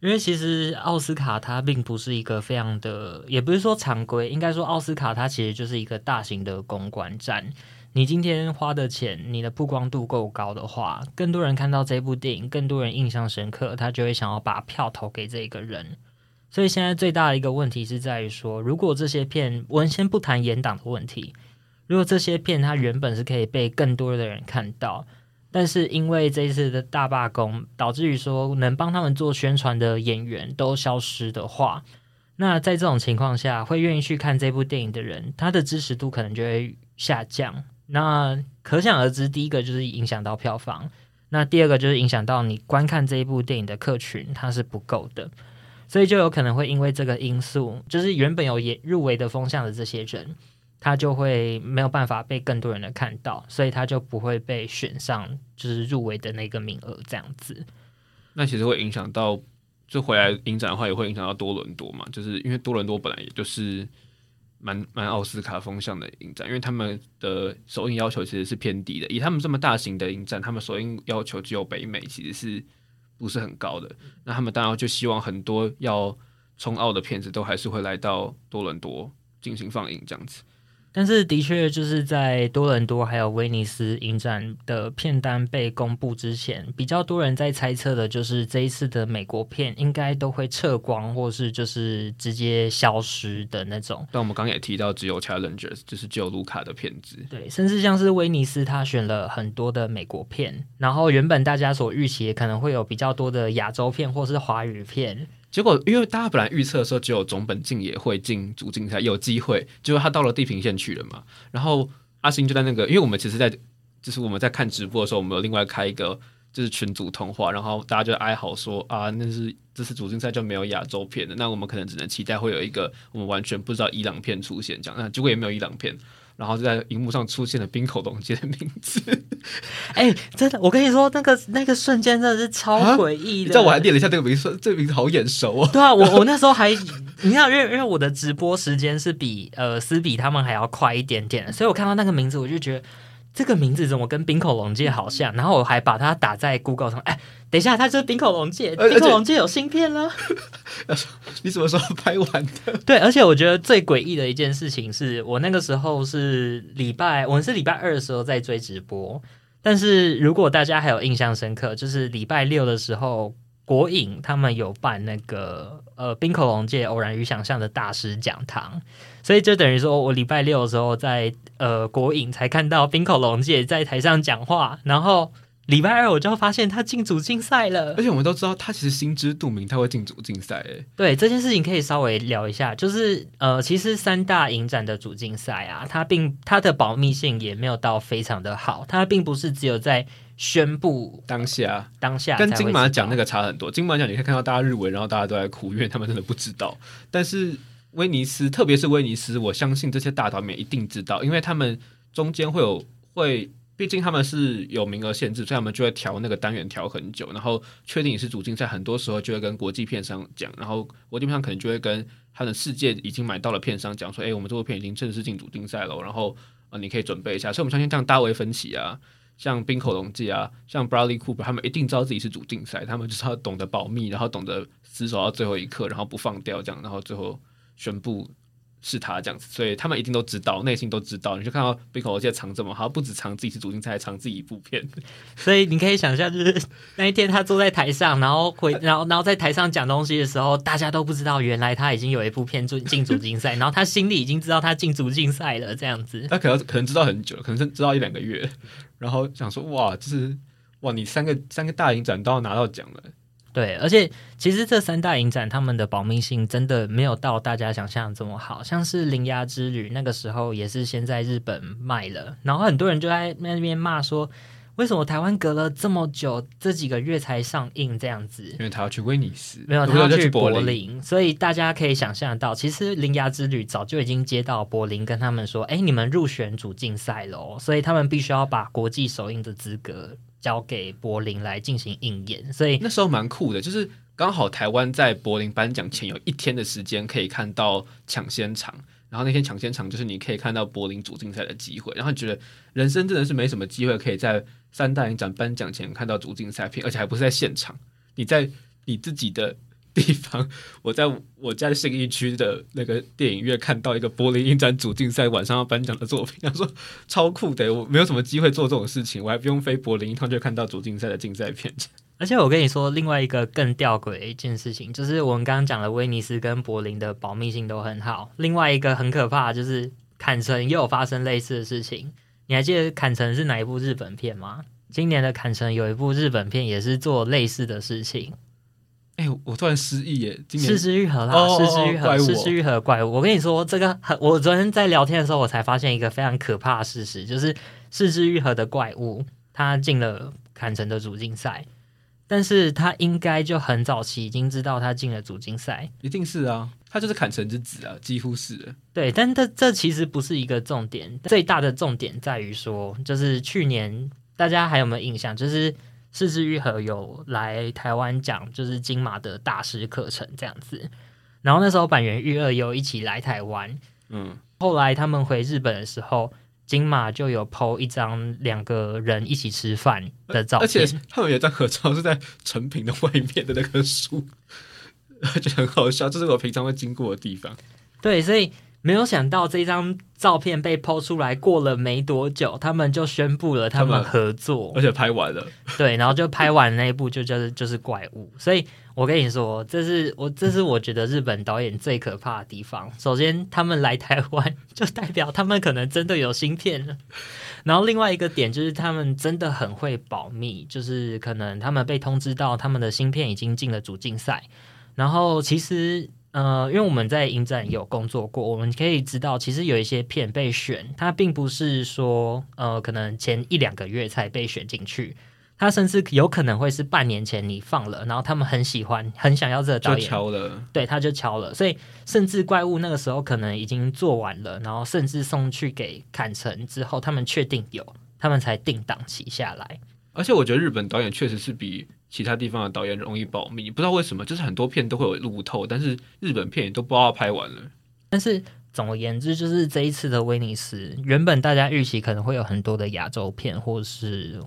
因为其实奥斯卡它并不是一个非常的，也不是说常规，应该说奥斯卡它其实就是一个大型的公关战。你今天花的钱，你的曝光度够高的话，更多人看到这部电影，更多人印象深刻，他就会想要把票投给这个人。所以现在最大的一个问题是在于说，如果这些片，我们先不谈严党的问题，如果这些片它原本是可以被更多的人看到。但是因为这一次的大罢工，导致于说能帮他们做宣传的演员都消失的话，那在这种情况下，会愿意去看这部电影的人，他的支持度可能就会下降。那可想而知，第一个就是影响到票房，那第二个就是影响到你观看这一部电影的客群，它是不够的，所以就有可能会因为这个因素，就是原本有也入围的风向的这些人。他就会没有办法被更多人的看到，所以他就不会被选上，就是入围的那个名额这样子。那其实会影响到，就回来影展的话，也会影响到多伦多嘛，就是因为多伦多本来也就是蛮蛮奥斯卡风向的影展，因为他们的首映要求其实是偏低的，以他们这么大型的影展，他们首映要求只有北美，其实是不是很高的。那他们当然就希望很多要冲奥的片子都还是会来到多伦多进行放映这样子。但是，的确就是在多伦多还有威尼斯影展的片单被公布之前，比较多人在猜测的就是这一次的美国片应该都会撤光，或是就是直接消失的那种。但我们刚刚也提到，只有 Challengers，就是只有卢卡的片子。对，甚至像是威尼斯，他选了很多的美国片，然后原本大家所预期可能会有比较多的亚洲片或是华语片。结果，因为大家本来预测的时候，只有总本静也会进主竞赛，有机会。结果他到了地平线去了嘛。然后阿星就在那个，因为我们其实，在就是我们在看直播的时候，我们有另外开一个就是群组通话，然后大家就哀嚎说啊，那是这次主竞赛就没有亚洲片的，那我们可能只能期待会有一个我们完全不知道伊朗片出现这样，那结果也没有伊朗片。然后就在荧幕上出现了冰口龙介的名字，哎、欸，真的，我跟你说，那个那个瞬间真的是超诡异的。你知道我还念了一下这个名字，这个名字好眼熟哦。对啊，我我那时候还，你看，因为因为我的直播时间是比呃斯比他们还要快一点点，所以我看到那个名字，我就觉得。这个名字怎么跟冰口龙介好像？然后我还把它打在 Google 上。哎，等一下，它就是冰口龙介。冰口龙介有芯片了。你什么时候拍完的？对，而且我觉得最诡异的一件事情是我那个时候是礼拜，我们是礼拜二的时候在追直播。但是如果大家还有印象深刻，就是礼拜六的时候，国影他们有办那个呃冰口龙介偶然与想象的大师讲堂。所以就等于说，我礼拜六的时候在呃国影才看到冰口龙介在台上讲话，然后礼拜二我就发现他进组竞赛了。而且我们都知道他其实心知肚明他会进组竞赛。哎，对这件事情可以稍微聊一下，就是呃，其实三大影展的主竞赛啊，它并它的保密性也没有到非常的好，它并不是只有在宣布当下当下跟金马奖那个差很多。金马奖你可以看到大家日文，然后大家都在哭，因为他们真的不知道，但是。威尼斯，特别是威尼斯，我相信这些大导演一定知道，因为他们中间会有会，毕竟他们是有名额限制，所以他们就会调那个单元调很久，然后确定你是主竞赛，很多时候就会跟国际片商讲，然后国际片商可能就会跟他的世界已经买到了片商讲说，哎，我们这部片已经正式进主竞赛了，然后呃你可以准备一下。所以我们相信这样大为分歧啊，像冰口龙介啊，像 Bradley Cooper，他们一定知道自己是主竞赛，他们就是要懂得保密，然后懂得死守到最后一刻，然后不放掉这样，然后最后。宣布是他这样子，所以他们一定都知道，内心都知道。你就看到冰口龙介藏这么好，不止藏自己是主竞赛，还藏自己一部片。所以你可以想象，就是 那一天他坐在台上，然后回，然后然后在台上讲东西的时候，大家都不知道，原来他已经有一部片进进主竞赛，然后他心里已经知道他进主竞赛了，这样子。他可能可能知道很久，可能是知道一两个月，然后想说哇，就是哇，你三个三个大影展都要拿到奖了。对，而且其实这三大影展他们的保密性真的没有到大家想象这么好，像是《铃芽之旅》那个时候也是先在日本卖了，然后很多人就在那边骂说，为什么台湾隔了这么久，这几个月才上映这样子？因为他要去威尼斯，没有他要去柏林，所以大家可以想象到，其实《铃芽之旅》早就已经接到柏林跟他们说，哎，你们入选主竞赛喽，所以他们必须要把国际首映的资格。交给柏林来进行应演，所以那时候蛮酷的，就是刚好台湾在柏林颁奖前有一天的时间可以看到抢先场，然后那天抢先场就是你可以看到柏林主竞赛的机会，然后觉得人生真的是没什么机会可以在三大影展颁奖前看到主竞赛片，而且还不是在现场，你在你自己的。地方，我在我家信义区的那个电影院看到一个柏林影展主竞赛晚上要颁奖的作品，他说超酷的，我没有什么机会做这种事情，我还不用飞柏林一趟就看到主竞赛的竞赛片。而且我跟你说，另外一个更吊诡的一件事情，就是我们刚刚讲的威尼斯跟柏林的保密性都很好。另外一个很可怕就是坎城也有发生类似的事情。你还记得坎城是哪一部日本片吗？今年的坎城有一部日本片也是做类似的事情。哎、欸，我突然失忆耶！今年是枝裕和啦，失之愈合，失之愈合怪物。我跟你说，这个很，我昨天在聊天的时候，我才发现一个非常可怕的事实，就是失之愈合的怪物，他进了坎城的主竞赛，但是他应该就很早期已经知道他进了主竞赛，一定是啊，他就是砍城之子啊，几乎是。对，但这这其实不是一个重点，最大的重点在于说，就是去年大家还有没有印象？就是。是枝裕和有来台湾讲，就是金马的大师课程这样子。然后那时候板垣玉二有一起来台湾，嗯，后来他们回日本的时候，金马就有 PO 一张两个人一起吃饭的照片，而且他们有张合照是在成品的外面的那棵树，就很好笑。这是我平常会经过的地方。对，所以。没有想到这张照片被 PO 出来，过了没多久，他们就宣布了他们合作，而且拍完了。对，然后就拍完那一部，就就是就是怪物。所以我跟你说，这是我这是我觉得日本导演最可怕的地方。首先，他们来台湾，就代表他们可能真的有芯片了。然后另外一个点就是，他们真的很会保密，就是可能他们被通知到他们的芯片已经进了主竞赛。然后其实。呃，因为我们在影展有工作过，我们可以知道，其实有一些片被选，它并不是说呃，可能前一两个月才被选进去，它甚至有可能会是半年前你放了，然后他们很喜欢，很想要这个导演，就敲了，对，他就敲了，所以甚至怪物那个时候可能已经做完了，然后甚至送去给砍成之后，他们确定有，他们才定档期下来。而且我觉得日本导演确实是比。其他地方的导演容易保密，不知道为什么，就是很多片都会有路透，但是日本片也都不知道拍完了。但是总而言之，就是这一次的威尼斯，原本大家预期可能会有很多的亚洲片，或是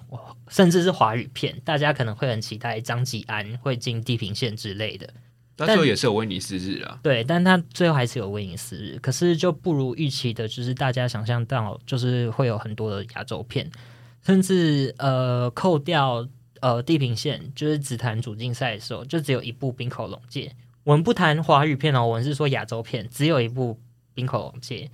甚至是华语片，大家可能会很期待张吉安会进地平线之类的。但最后也是有威尼斯日啊，对，但他最后还是有威尼斯日，可是就不如预期的，就是大家想象到，就是会有很多的亚洲片，甚至呃扣掉。呃，地平线就是只谈主竞赛的时候，就只有一部冰口龙介。我们不谈华语片哦，我们是说亚洲片，只有一部冰口龙介。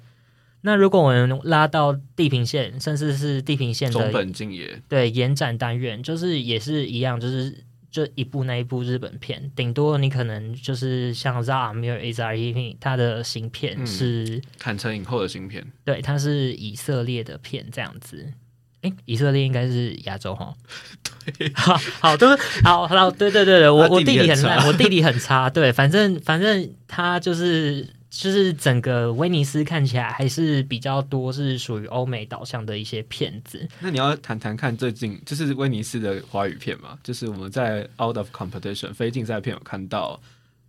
那如果我们拉到地平线，甚至是地平线的松本敬也，对延展单元，就是也是一样，就是就一部那一部日本片，顶多你可能就是像 ZA Amir Ezrahi 他的新片是坎城影后的新片，对，它是以色列的片这样子。哎，以色列应该是亚洲哈。对，好好都好好，对对对对，我我地理很烂，我地理很差。对，反正反正他就是就是整个威尼斯看起来还是比较多是属于欧美导向的一些片子。那你要谈谈看最近就是威尼斯的华语片嘛？就是我们在 Out of Competition 非竞赛片有看到，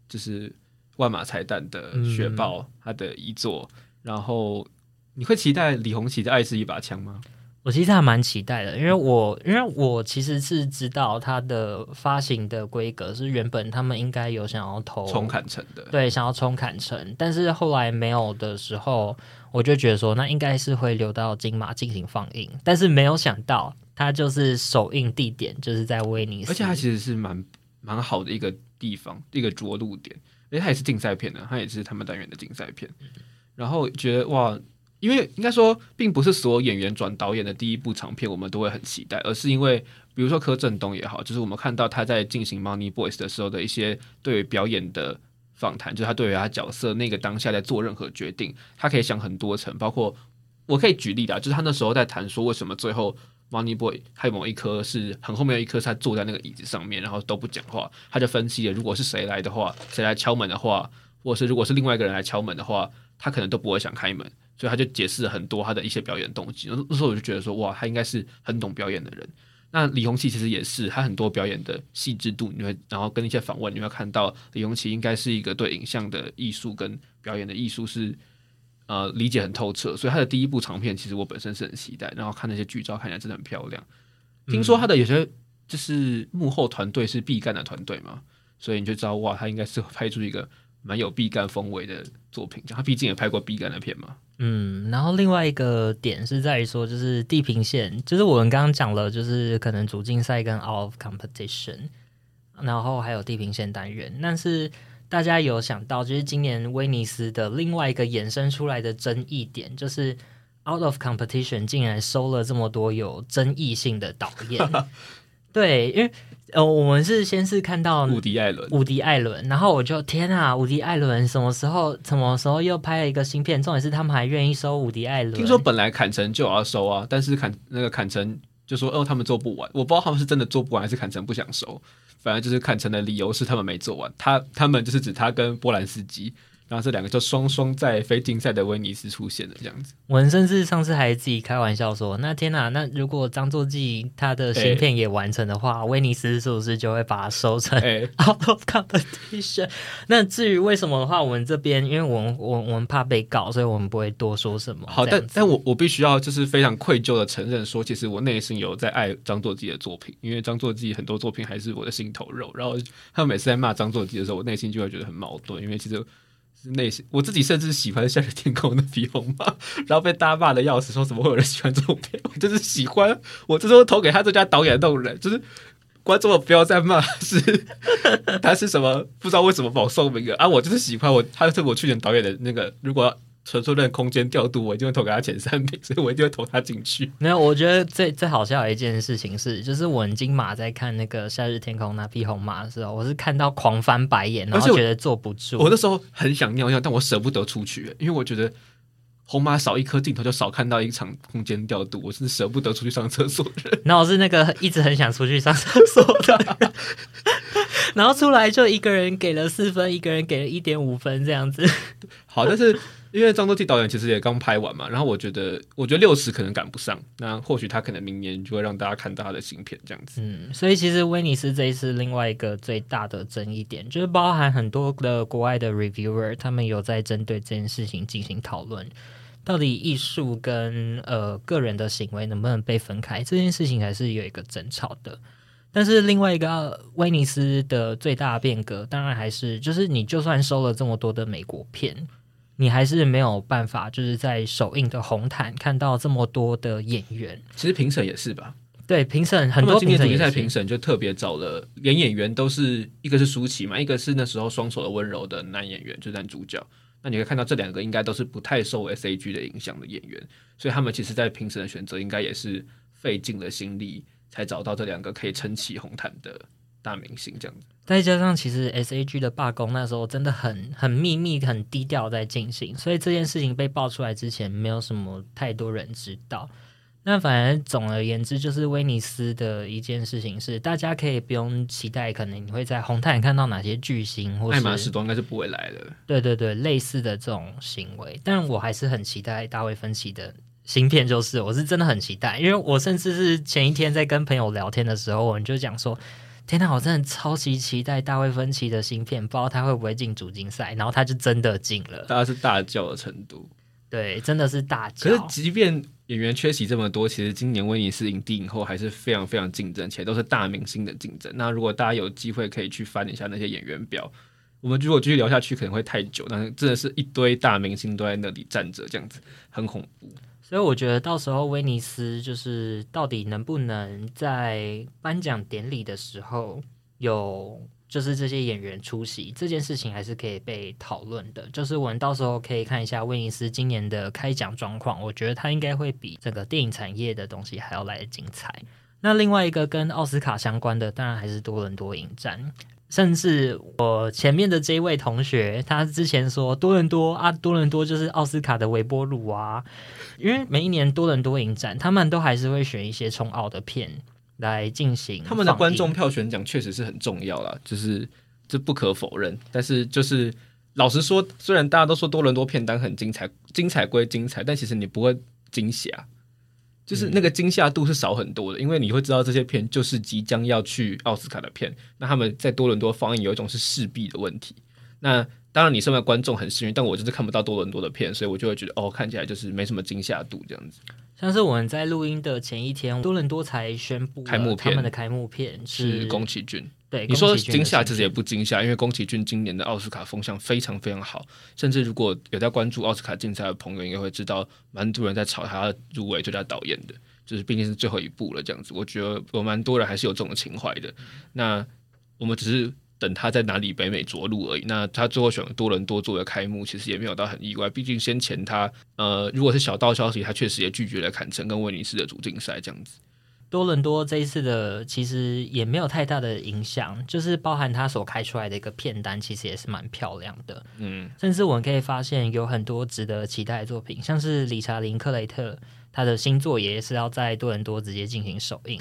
就是万马彩蛋的《雪豹》嗯，他的遗作。然后你会期待李红旗的《爱是一把枪》吗？我其实还蛮期待的，因为我因为我其实是知道它的发行的规格是原本他们应该有想要投冲坎城的，对，想要冲坎城，但是后来没有的时候，我就觉得说那应该是会留到金马进行放映，但是没有想到它就是首映地点就是在威尼斯，而且它其实是蛮蛮好的一个地方，一个着陆点，因为它也是竞赛片的，它也是他们单元的竞赛片，然后觉得哇。因为应该说，并不是所有演员转导演的第一部长片我们都会很期待，而是因为，比如说柯震东也好，就是我们看到他在进行《Money Boys》的时候的一些对于表演的访谈，就是他对于他角色那个当下在做任何决定，他可以想很多层，包括我可以举例的，就是他那时候在谈说为什么最后《Money Boy》还有某一颗是很后面的一颗他坐在那个椅子上面，然后都不讲话，他就分析了，如果是谁来的话，谁来敲门的话，或者是如果是另外一个人来敲门的话，他可能都不会想开门。所以他就解释了很多他的一些表演动机。那时候我就觉得说，哇，他应该是很懂表演的人。那李鸿其其实也是，他很多表演的细致度，你会然后跟一些访问，你会看到李鸿其应该是一个对影像的艺术跟表演的艺术是呃理解很透彻。所以他的第一部长片，其实我本身是很期待。然后看那些剧照，看起来真的很漂亮。听说他的有些就是幕后团队是毕赣的团队嘛，所以你就知道哇，他应该是拍出一个蛮有毕赣风味的作品。他毕竟也拍过毕赣的片嘛。嗯，然后另外一个点是在于说，就是地平线，就是我们刚刚讲了，就是可能主竞赛跟 out of competition，然后还有地平线单元。但是大家有想到，就是今年威尼斯的另外一个衍生出来的争议点，就是 out of competition 竟然收了这么多有争议性的导演。对，因为。呃，我们是先是看到伍迪·艾伦，伍迪·艾伦，然后我就天啊，伍迪·艾伦什么时候什么时候又拍了一个新片？重点是他们还愿意收伍迪·艾伦。听说本来坎城就要收啊，但是坎那个坎城就说哦，他们做不完，我不知道他们是真的做不完，还是坎城不想收。反正就是坎城的理由是他们没做完，他他们就是指他跟波兰斯基。然后这两个就双双在非竞赛的威尼斯出现了，这样子。我们甚至上次还自己开玩笑说：“那天哪，那如果张作骥他的芯片也完成的话，欸、威尼斯是不是就会把它收成 out of competition？”、欸、那至于为什么的话，我们这边因为我们我我们怕被告，所以我们不会多说什么。好，但但我我必须要就是非常愧疚的承认说，其实我内心有在爱张作骥的作品，因为张作骥很多作品还是我的心头肉。然后他们每次在骂张作骥的时候，我内心就会觉得很矛盾，因为其实。那些我自己甚至喜欢《夏日天空的皮红帽》，然后被大家骂的要死，说怎么会有人喜欢这种片？我就是喜欢，我这时候投给他这家导演的那种人，就是观众不要再骂，是他是什么不知道为什么保送名额啊？我就是喜欢我，他是我去年导演的那个，如果传说的空间调度，我一定会投给他前三名，所以我一定会投他进去。没有，我觉得最最好笑的一件事情是，就是我金马在看那个《夏日天空》那匹红马的时候，我是看到狂翻白眼，然后觉得坐不住。我，我那时候很想尿尿，但我舍不得出去，因为我觉得红马少一颗镜头就少看到一场空间调度，我是舍不得出去上厕所的人。那我是那个一直很想出去上厕所的。然后出来就一个人给了四分，一个人给了一点五分这样子。好，但是因为张作骥导演其实也刚拍完嘛，然后我觉得，我觉得六十可能赶不上，那或许他可能明年就会让大家看到他的新片这样子。嗯，所以其实威尼斯这一次另外一个最大的争议点，就是包含很多的国外的 reviewer，他们有在针对这件事情进行讨论，到底艺术跟呃个人的行为能不能被分开，这件事情还是有一个争吵的。但是另外一个威尼斯的最大的变革，当然还是就是你就算收了这么多的美国片，你还是没有办法就是在首映的红毯看到这么多的演员。其实评审也是吧？对，评审很多。今年主竞赛评审就特别找了，连演员都是一个是舒淇嘛，一个是那时候双手的温柔的男演员，就是男主角。那你可以看到这两个应该都是不太受 SAG 的影响的演员，所以他们其实在评审的选择应该也是费尽了心力。才找到这两个可以撑起红毯的大明星，这样子。再加上，其实 SAG 的罢工那时候真的很很秘密、很低调在进行，所以这件事情被爆出来之前，没有什么太多人知道。那反而总而言之，就是威尼斯的一件事情是，大家可以不用期待，可能你会在红毯看到哪些巨星，或是爱马仕都应该是不会来的。对对对，类似的这种行为，但我还是很期待大卫芬奇的。新片就是，我是真的很期待，因为我甚至是前一天在跟朋友聊天的时候，我们就讲说，天呐，我真的超级期待大卫芬奇的芯片，不知道他会不会进主竞赛，然后他就真的进了，大家是大叫的程度，对，真的是大叫。可是即便演员缺席这么多，其实今年威尼斯影帝影后还是非常非常竞争，且都是大明星的竞争。那如果大家有机会可以去翻一下那些演员表，我们如果继续聊下去可能会太久，但是真的是一堆大明星都在那里站着，这样子很恐怖。所以我觉得到时候威尼斯就是到底能不能在颁奖典礼的时候有就是这些演员出席这件事情还是可以被讨论的。就是我们到时候可以看一下威尼斯今年的开奖状况，我觉得它应该会比整个电影产业的东西还要来得精彩。那另外一个跟奥斯卡相关的，当然还是多伦多影展。甚至我前面的这一位同学，他之前说多伦多啊，多伦多就是奥斯卡的微波炉啊，因为每一年多伦多影展，他们都还是会选一些冲奥的片来进行。他们的观众票选奖确实是很重要啦，就是这不可否认。但是就是老实说，虽然大家都说多伦多片单很精彩，精彩归精彩，但其实你不会惊吓。就是那个惊吓度是少很多的，因为你会知道这些片就是即将要去奥斯卡的片，那他们在多伦多放映有一种是势必的问题。那当然你身为观众很幸运，但我就是看不到多伦多的片，所以我就会觉得哦，看起来就是没什么惊吓度这样子。像是我们在录音的前一天，多伦多才宣布开幕片，他们的开幕片是宫崎骏。对，你说惊吓其实也不惊吓，因为宫崎骏今年的奥斯卡风向非常非常好，甚至如果有在关注奥斯卡竞赛的朋友，应该会知道，蛮多人在吵他入围最佳导演的，就是毕竟是最后一部了这样子。我觉得有蛮多人还是有这种情怀的。那我们只是等他在哪里北美着陆而已。那他最后选了多伦多作为开幕，其实也没有到很意外，毕竟先前他呃，如果是小道消息，他确实也拒绝了坎城跟威尼斯的主竞赛这样子。多伦多这一次的其实也没有太大的影响，就是包含他所开出来的一个片单，其实也是蛮漂亮的。嗯，甚至我们可以发现有很多值得期待的作品，像是理查林克雷特他的新作也是要在多伦多直接进行首映，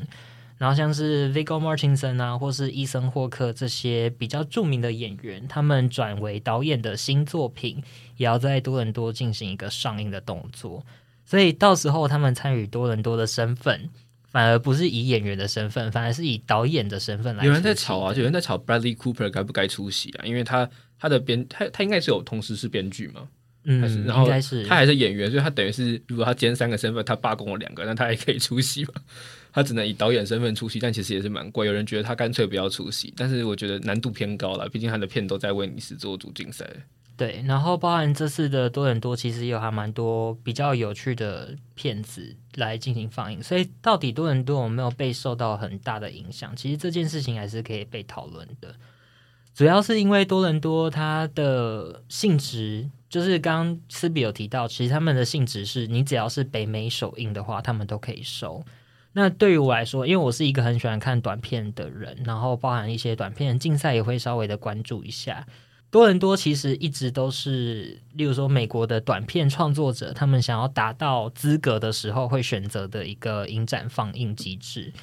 然后像是 Viggo Mortensen 啊，或是伊森霍克这些比较著名的演员，他们转为导演的新作品也要在多伦多进行一个上映的动作，所以到时候他们参与多伦多的身份。反而不是以演员的身份，反而是以导演的身份来。有人在吵啊，有人在吵 Bradley Cooper 该不该出席啊？因为他他的编他他应该是有同时是编剧嘛，嗯，然后是他还是演员，所以他等于是如果他兼三个身份，他罢工了两个，那他还可以出席嘛？他只能以导演身份出席，但其实也是蛮贵。有人觉得他干脆不要出席，但是我觉得难度偏高了，毕竟他的片都在威尼斯做主竞赛。对，然后包含这次的多伦多，其实有还蛮多比较有趣的片子来进行放映，所以到底多伦多有没有被受到很大的影响？其实这件事情还是可以被讨论的。主要是因为多伦多它的性质，就是刚刚斯比有提到，其实他们的性质是你只要是北美首映的话，他们都可以收。那对于我来说，因为我是一个很喜欢看短片的人，然后包含一些短片竞赛也会稍微的关注一下。多伦多其实一直都是，例如说美国的短片创作者，他们想要达到资格的时候会选择的一个影展放映机制。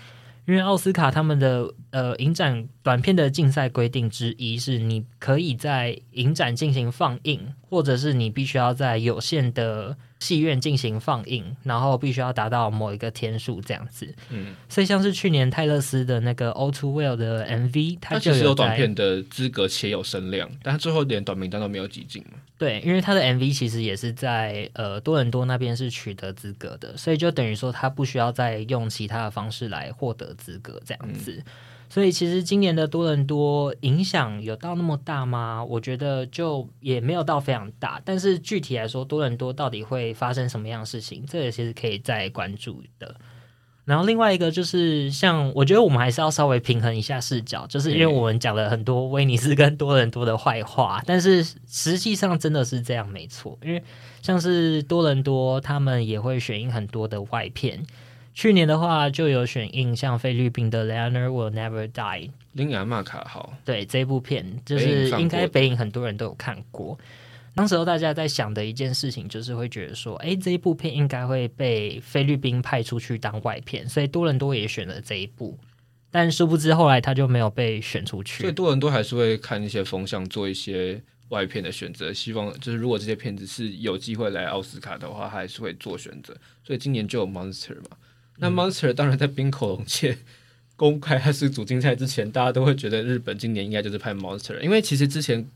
因为奥斯卡他们的呃影展短片的竞赛规定之一是，你可以在影展进行放映，或者是你必须要在有限的。戏院进行放映，然后必须要达到某一个天数这样子。嗯，所以像是去年泰勒斯的那个《All Too Well》的 MV，它就有，有短片的资格且有声量，但他最后连短名单都没有挤进。对，因为他的 MV 其实也是在呃多伦多那边是取得资格的，所以就等于说他不需要再用其他的方式来获得资格这样子。嗯所以其实今年的多伦多影响有到那么大吗？我觉得就也没有到非常大。但是具体来说，多伦多到底会发生什么样的事情，这也其实可以再关注的。然后另外一个就是，像我觉得我们还是要稍微平衡一下视角，就是因为我们讲了很多威尼斯跟多伦多的坏话，但是实际上真的是这样没错。因为像是多伦多，他们也会选映很多的外片。去年的话，就有选映像菲律宾的《Leonard Will Never Die》，林雅玛卡豪。对，这部片，就是应该北影很多人都有看过。当时候大家在想的一件事情，就是会觉得说，哎，这一部片应该会被菲律宾派出去当外片，所以多伦多也选了这一部。但殊不知后来他就没有被选出去。所以多伦多还是会看一些风向，做一些外片的选择。希望就是如果这些片子是有机会来奥斯卡的话，他还是会做选择。所以今年就有《Monster》嘛。那 Monster 当然在冰口龙界公开还是主竞赛之前，大家都会觉得日本今年应该就是拍 Monster，因为其实之前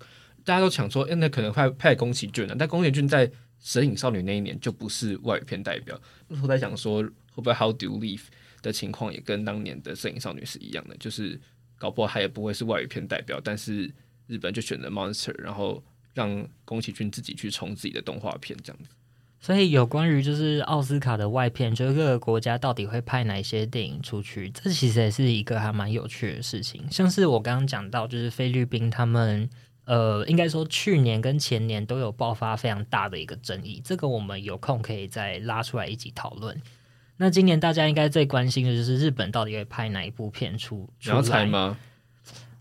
大家都想说，哎，那可能派派宫崎骏了，但宫崎骏在《神隐少女》那一年就不是外语片代表。那时候在想说，会不会 How Do You Live 的情况也跟当年的《神隐少女》是一样的，就是搞不好他也不会是外语片代表，但是日本就选择 Monster，然后让宫崎骏自己去冲自己的动画片这样子。所以有关于就是奥斯卡的外片，就是各个国家到底会派哪些电影出去，这其实也是一个还蛮有趣的事情。像是我刚刚讲到，就是菲律宾他们，呃，应该说去年跟前年都有爆发非常大的一个争议，这个我们有空可以再拉出来一起讨论。那今年大家应该最关心的就是日本到底会拍哪一部片出？出来？你要猜吗？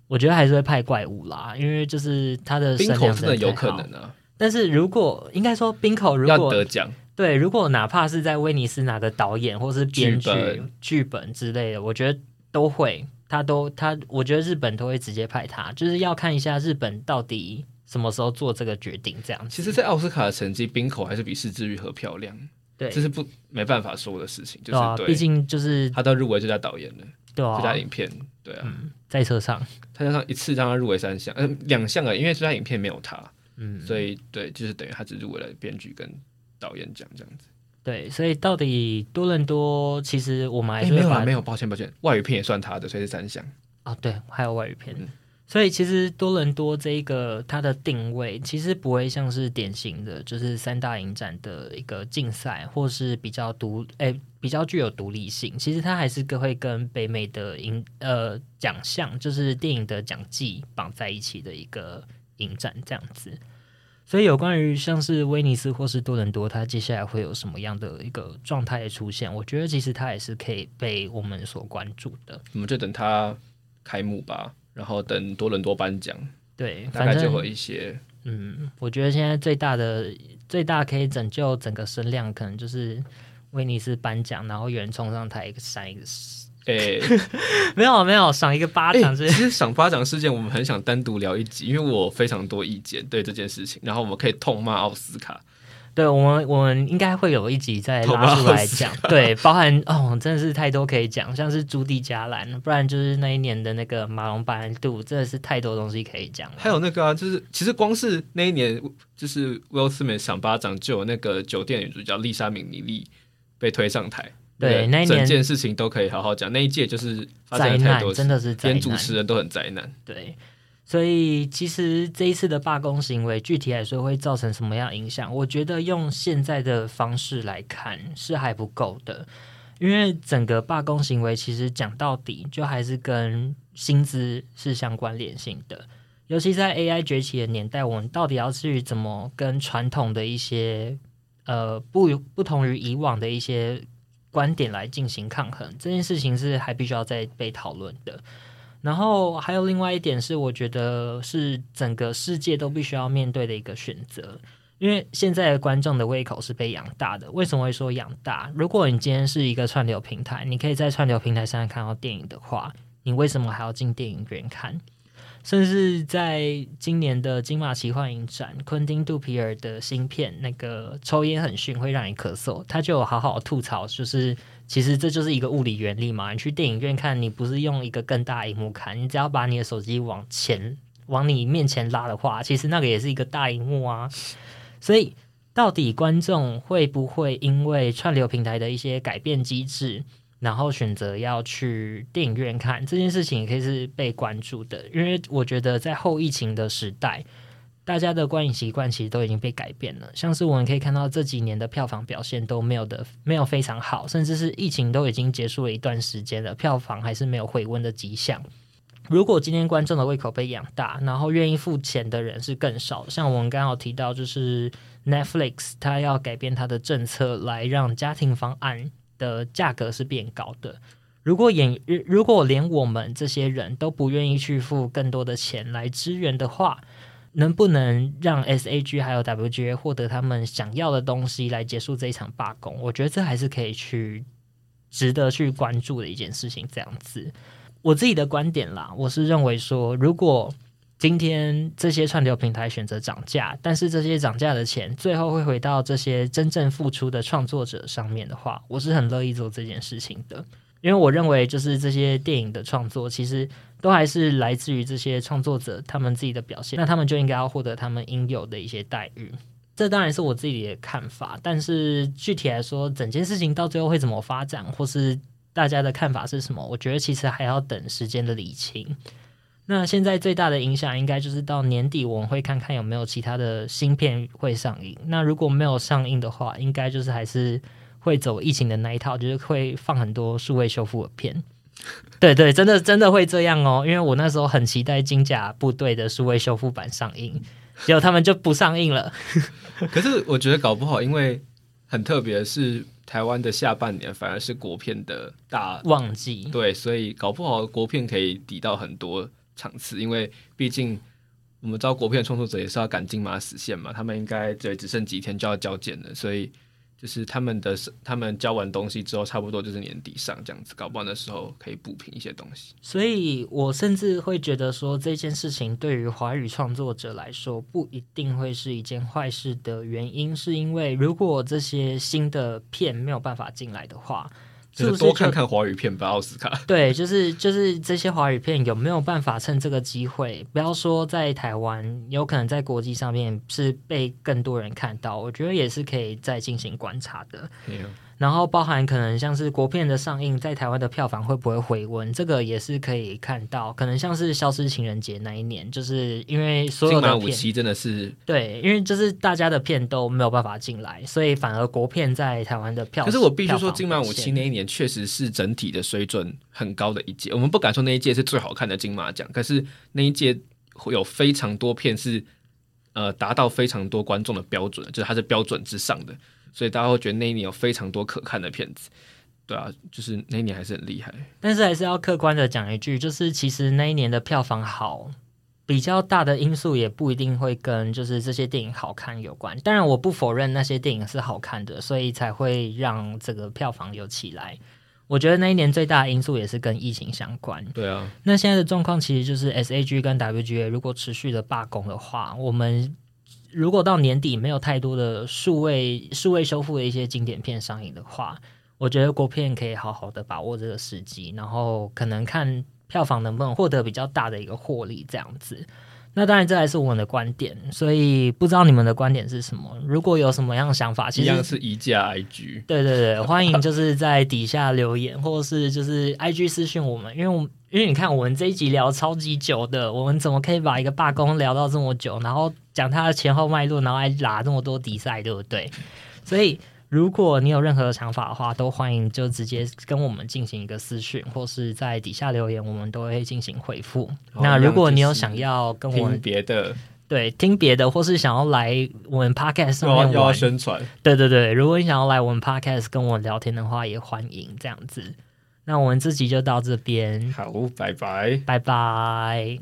我觉得还是会拍怪物啦，因为就是它的声量真的有可能啊。但是如果应该说冰口如果得奖，对，如果哪怕是在威尼斯拿的导演或是编剧剧本之类的，我觉得都会，他都他，我觉得日本都会直接派他，就是要看一下日本到底什么时候做这个决定这样子。其实，在奥斯卡的成绩，冰口还是比是枝裕和漂亮，对，这是不没办法说的事情，就是对，毕竟就是他都入围最佳导演了，对啊，最佳影片，对啊，嗯，在车上，他加上一次让他入围三项，嗯，两项啊，因为最佳影片没有他。嗯，所以对，就是等于他只是为了编剧跟导演奖这样子。对，所以到底多伦多其实我们还是、欸、没有没有，抱歉抱歉，外语片也算他的，所以是三项。哦，对，还有外语片。嗯、所以其实多伦多这一个它的定位其实不会像是典型的，就是三大影展的一个竞赛，或是比较独诶比较具有独立性。其实它还是会跟北美的影呃奖项，就是电影的奖季绑在一起的一个。影展这样子，所以有关于像是威尼斯或是多伦多，它接下来会有什么样的一个状态的出现？我觉得其实它也是可以被我们所关注的。我们就等它开幕吧，然后等多伦多颁奖，对，大概就会一些。嗯，我觉得现在最大的、最大可以拯救整个声量，可能就是威尼斯颁奖，然后有人冲上台一个闪一个。诶、欸，没有没有，赏一个巴掌。其实赏巴掌事件，我们很想单独聊一集，因为我非常多意见对这件事情。然后我们可以痛骂奥斯卡。对我们，我们应该会有一集再拉出来讲。对，包含哦，真的是太多可以讲，像是朱迪加兰，不然就是那一年的那个马龙白兰度，真的是太多东西可以讲。还有那个啊，就是其实光是那一年，就是威尔斯梅赏巴掌，就有那个酒店女主角丽莎米尼利被推上台。对，那一年整件事情都可以好好讲。那一届就是灾难，真的是连主持人都很灾难。对，所以其实这一次的罢工行为，具体来说会造成什么样影响？我觉得用现在的方式来看是还不够的，因为整个罢工行为其实讲到底就还是跟薪资是相关联性的。尤其在 AI 崛起的年代，我们到底要去怎么跟传统的一些呃不不同于以往的一些观点来进行抗衡？这件事情是还必须要再被讨论的。然后还有另外一点是，我觉得是整个世界都必须要面对的一个选择。因为现在的观众的胃口是被养大的。为什么会说养大？如果你今天是一个串流平台，你可以在串流平台上看到电影的话，你为什么还要进电影院看？甚至在今年的金马奇幻影展，昆汀·杜皮尔的新片那个抽烟很逊会让你咳嗽，他就好好吐槽，就是其实这就是一个物理原理嘛。你去电影院看，你不是用一个更大荧幕看，你只要把你的手机往前往你面前拉的话，其实那个也是一个大荧幕啊。所以，到底观众会不会因为串流平台的一些改变机制，然后选择要去电影院看这件事情，也可以是被关注的。因为我觉得在后疫情的时代，大家的观影习惯其实都已经被改变了。像是我们可以看到这几年的票房表现都没有的没有非常好，甚至是疫情都已经结束了一段时间了，票房还是没有回温的迹象。如果今天观众的胃口被养大，然后愿意付钱的人是更少，像我们刚刚有提到，就是 Netflix 它要改变它的政策，来让家庭方案的价格是变高的。如果演，如果连我们这些人都不愿意去付更多的钱来支援的话，能不能让 SAG 还有 WGA 获得他们想要的东西来结束这一场罢工？我觉得这还是可以去值得去关注的一件事情。这样子。我自己的观点啦，我是认为说，如果今天这些串流平台选择涨价，但是这些涨价的钱最后会回到这些真正付出的创作者上面的话，我是很乐意做这件事情的。因为我认为，就是这些电影的创作，其实都还是来自于这些创作者他们自己的表现，那他们就应该要获得他们应有的一些待遇。这当然是我自己的看法，但是具体来说，整件事情到最后会怎么发展，或是大家的看法是什么？我觉得其实还要等时间的理清。那现在最大的影响应该就是到年底，我们会看看有没有其他的新片会上映。那如果没有上映的话，应该就是还是会走疫情的那一套，就是会放很多数位修复的片。对对，真的真的会这样哦，因为我那时候很期待《金甲部队》的数位修复版上映，结果他们就不上映了。可是我觉得搞不好，因为很特别是。台湾的下半年反而是国片的大旺季，对，所以搞不好国片可以抵到很多场次，因为毕竟我们知道国片创作者也是要赶金马死线嘛，他们应该对只剩几天就要交件了，所以。就是他们的，他们交完东西之后，差不多就是年底上这样子，搞不好的时候可以补平一些东西。所以我甚至会觉得说，这件事情对于华语创作者来说，不一定会是一件坏事的原因，是因为如果这些新的片没有办法进来的话。就是多看看华语片吧，奥斯卡。对，就是就是这些华语片有没有办法趁这个机会，不要说在台湾，有可能在国际上面是被更多人看到，我觉得也是可以再进行观察的。然后包含可能像是国片的上映，在台湾的票房会不会回温，这个也是可以看到。可能像是《消失情人节》那一年，就是因为所有的片金马五期真的是对，因为就是大家的片都没有办法进来，所以反而国片在台湾的票。可是我必须说，金马五期那一年确实是整体的水准很高的一届。我们不敢说那一届是最好看的金马奖，可是那一届会有非常多片是呃达到非常多观众的标准，就是它是标准之上的。所以大家会觉得那一年有非常多可看的片子，对啊，就是那一年还是很厉害。但是还是要客观的讲一句，就是其实那一年的票房好，比较大的因素也不一定会跟就是这些电影好看有关。当然，我不否认那些电影是好看的，所以才会让这个票房有起来。我觉得那一年最大的因素也是跟疫情相关。对啊，那现在的状况其实就是 SAG 跟 WGA 如果持续的罢工的话，我们。如果到年底没有太多的数位数位修复的一些经典片上映的话，我觉得国片可以好好的把握这个时机，然后可能看票房能不能获得比较大的一个获利这样子。那当然这还是我们的观点，所以不知道你们的观点是什么？如果有什么样的想法，其实一样是移驾 IG。对对对，欢迎就是在底下留言，或者是就是 IG 私讯我们，因为我们。因为你看，我们这一集聊超级久的，我们怎么可以把一个罢工聊到这么久，然后讲它的前后脉络，然后还拉这么多比赛，对不对？所以如果你有任何的想法的话，都欢迎就直接跟我们进行一个私讯，或是在底下留言，我们都会进行回复。好那如果你有想要跟我们听别的，对听别的，或是想要来我们 podcast 上面要要宣传，对对对，如果你想要来我们 podcast 跟我聊天的话，也欢迎这样子。那我们这集就到这边，好，拜拜。拜拜。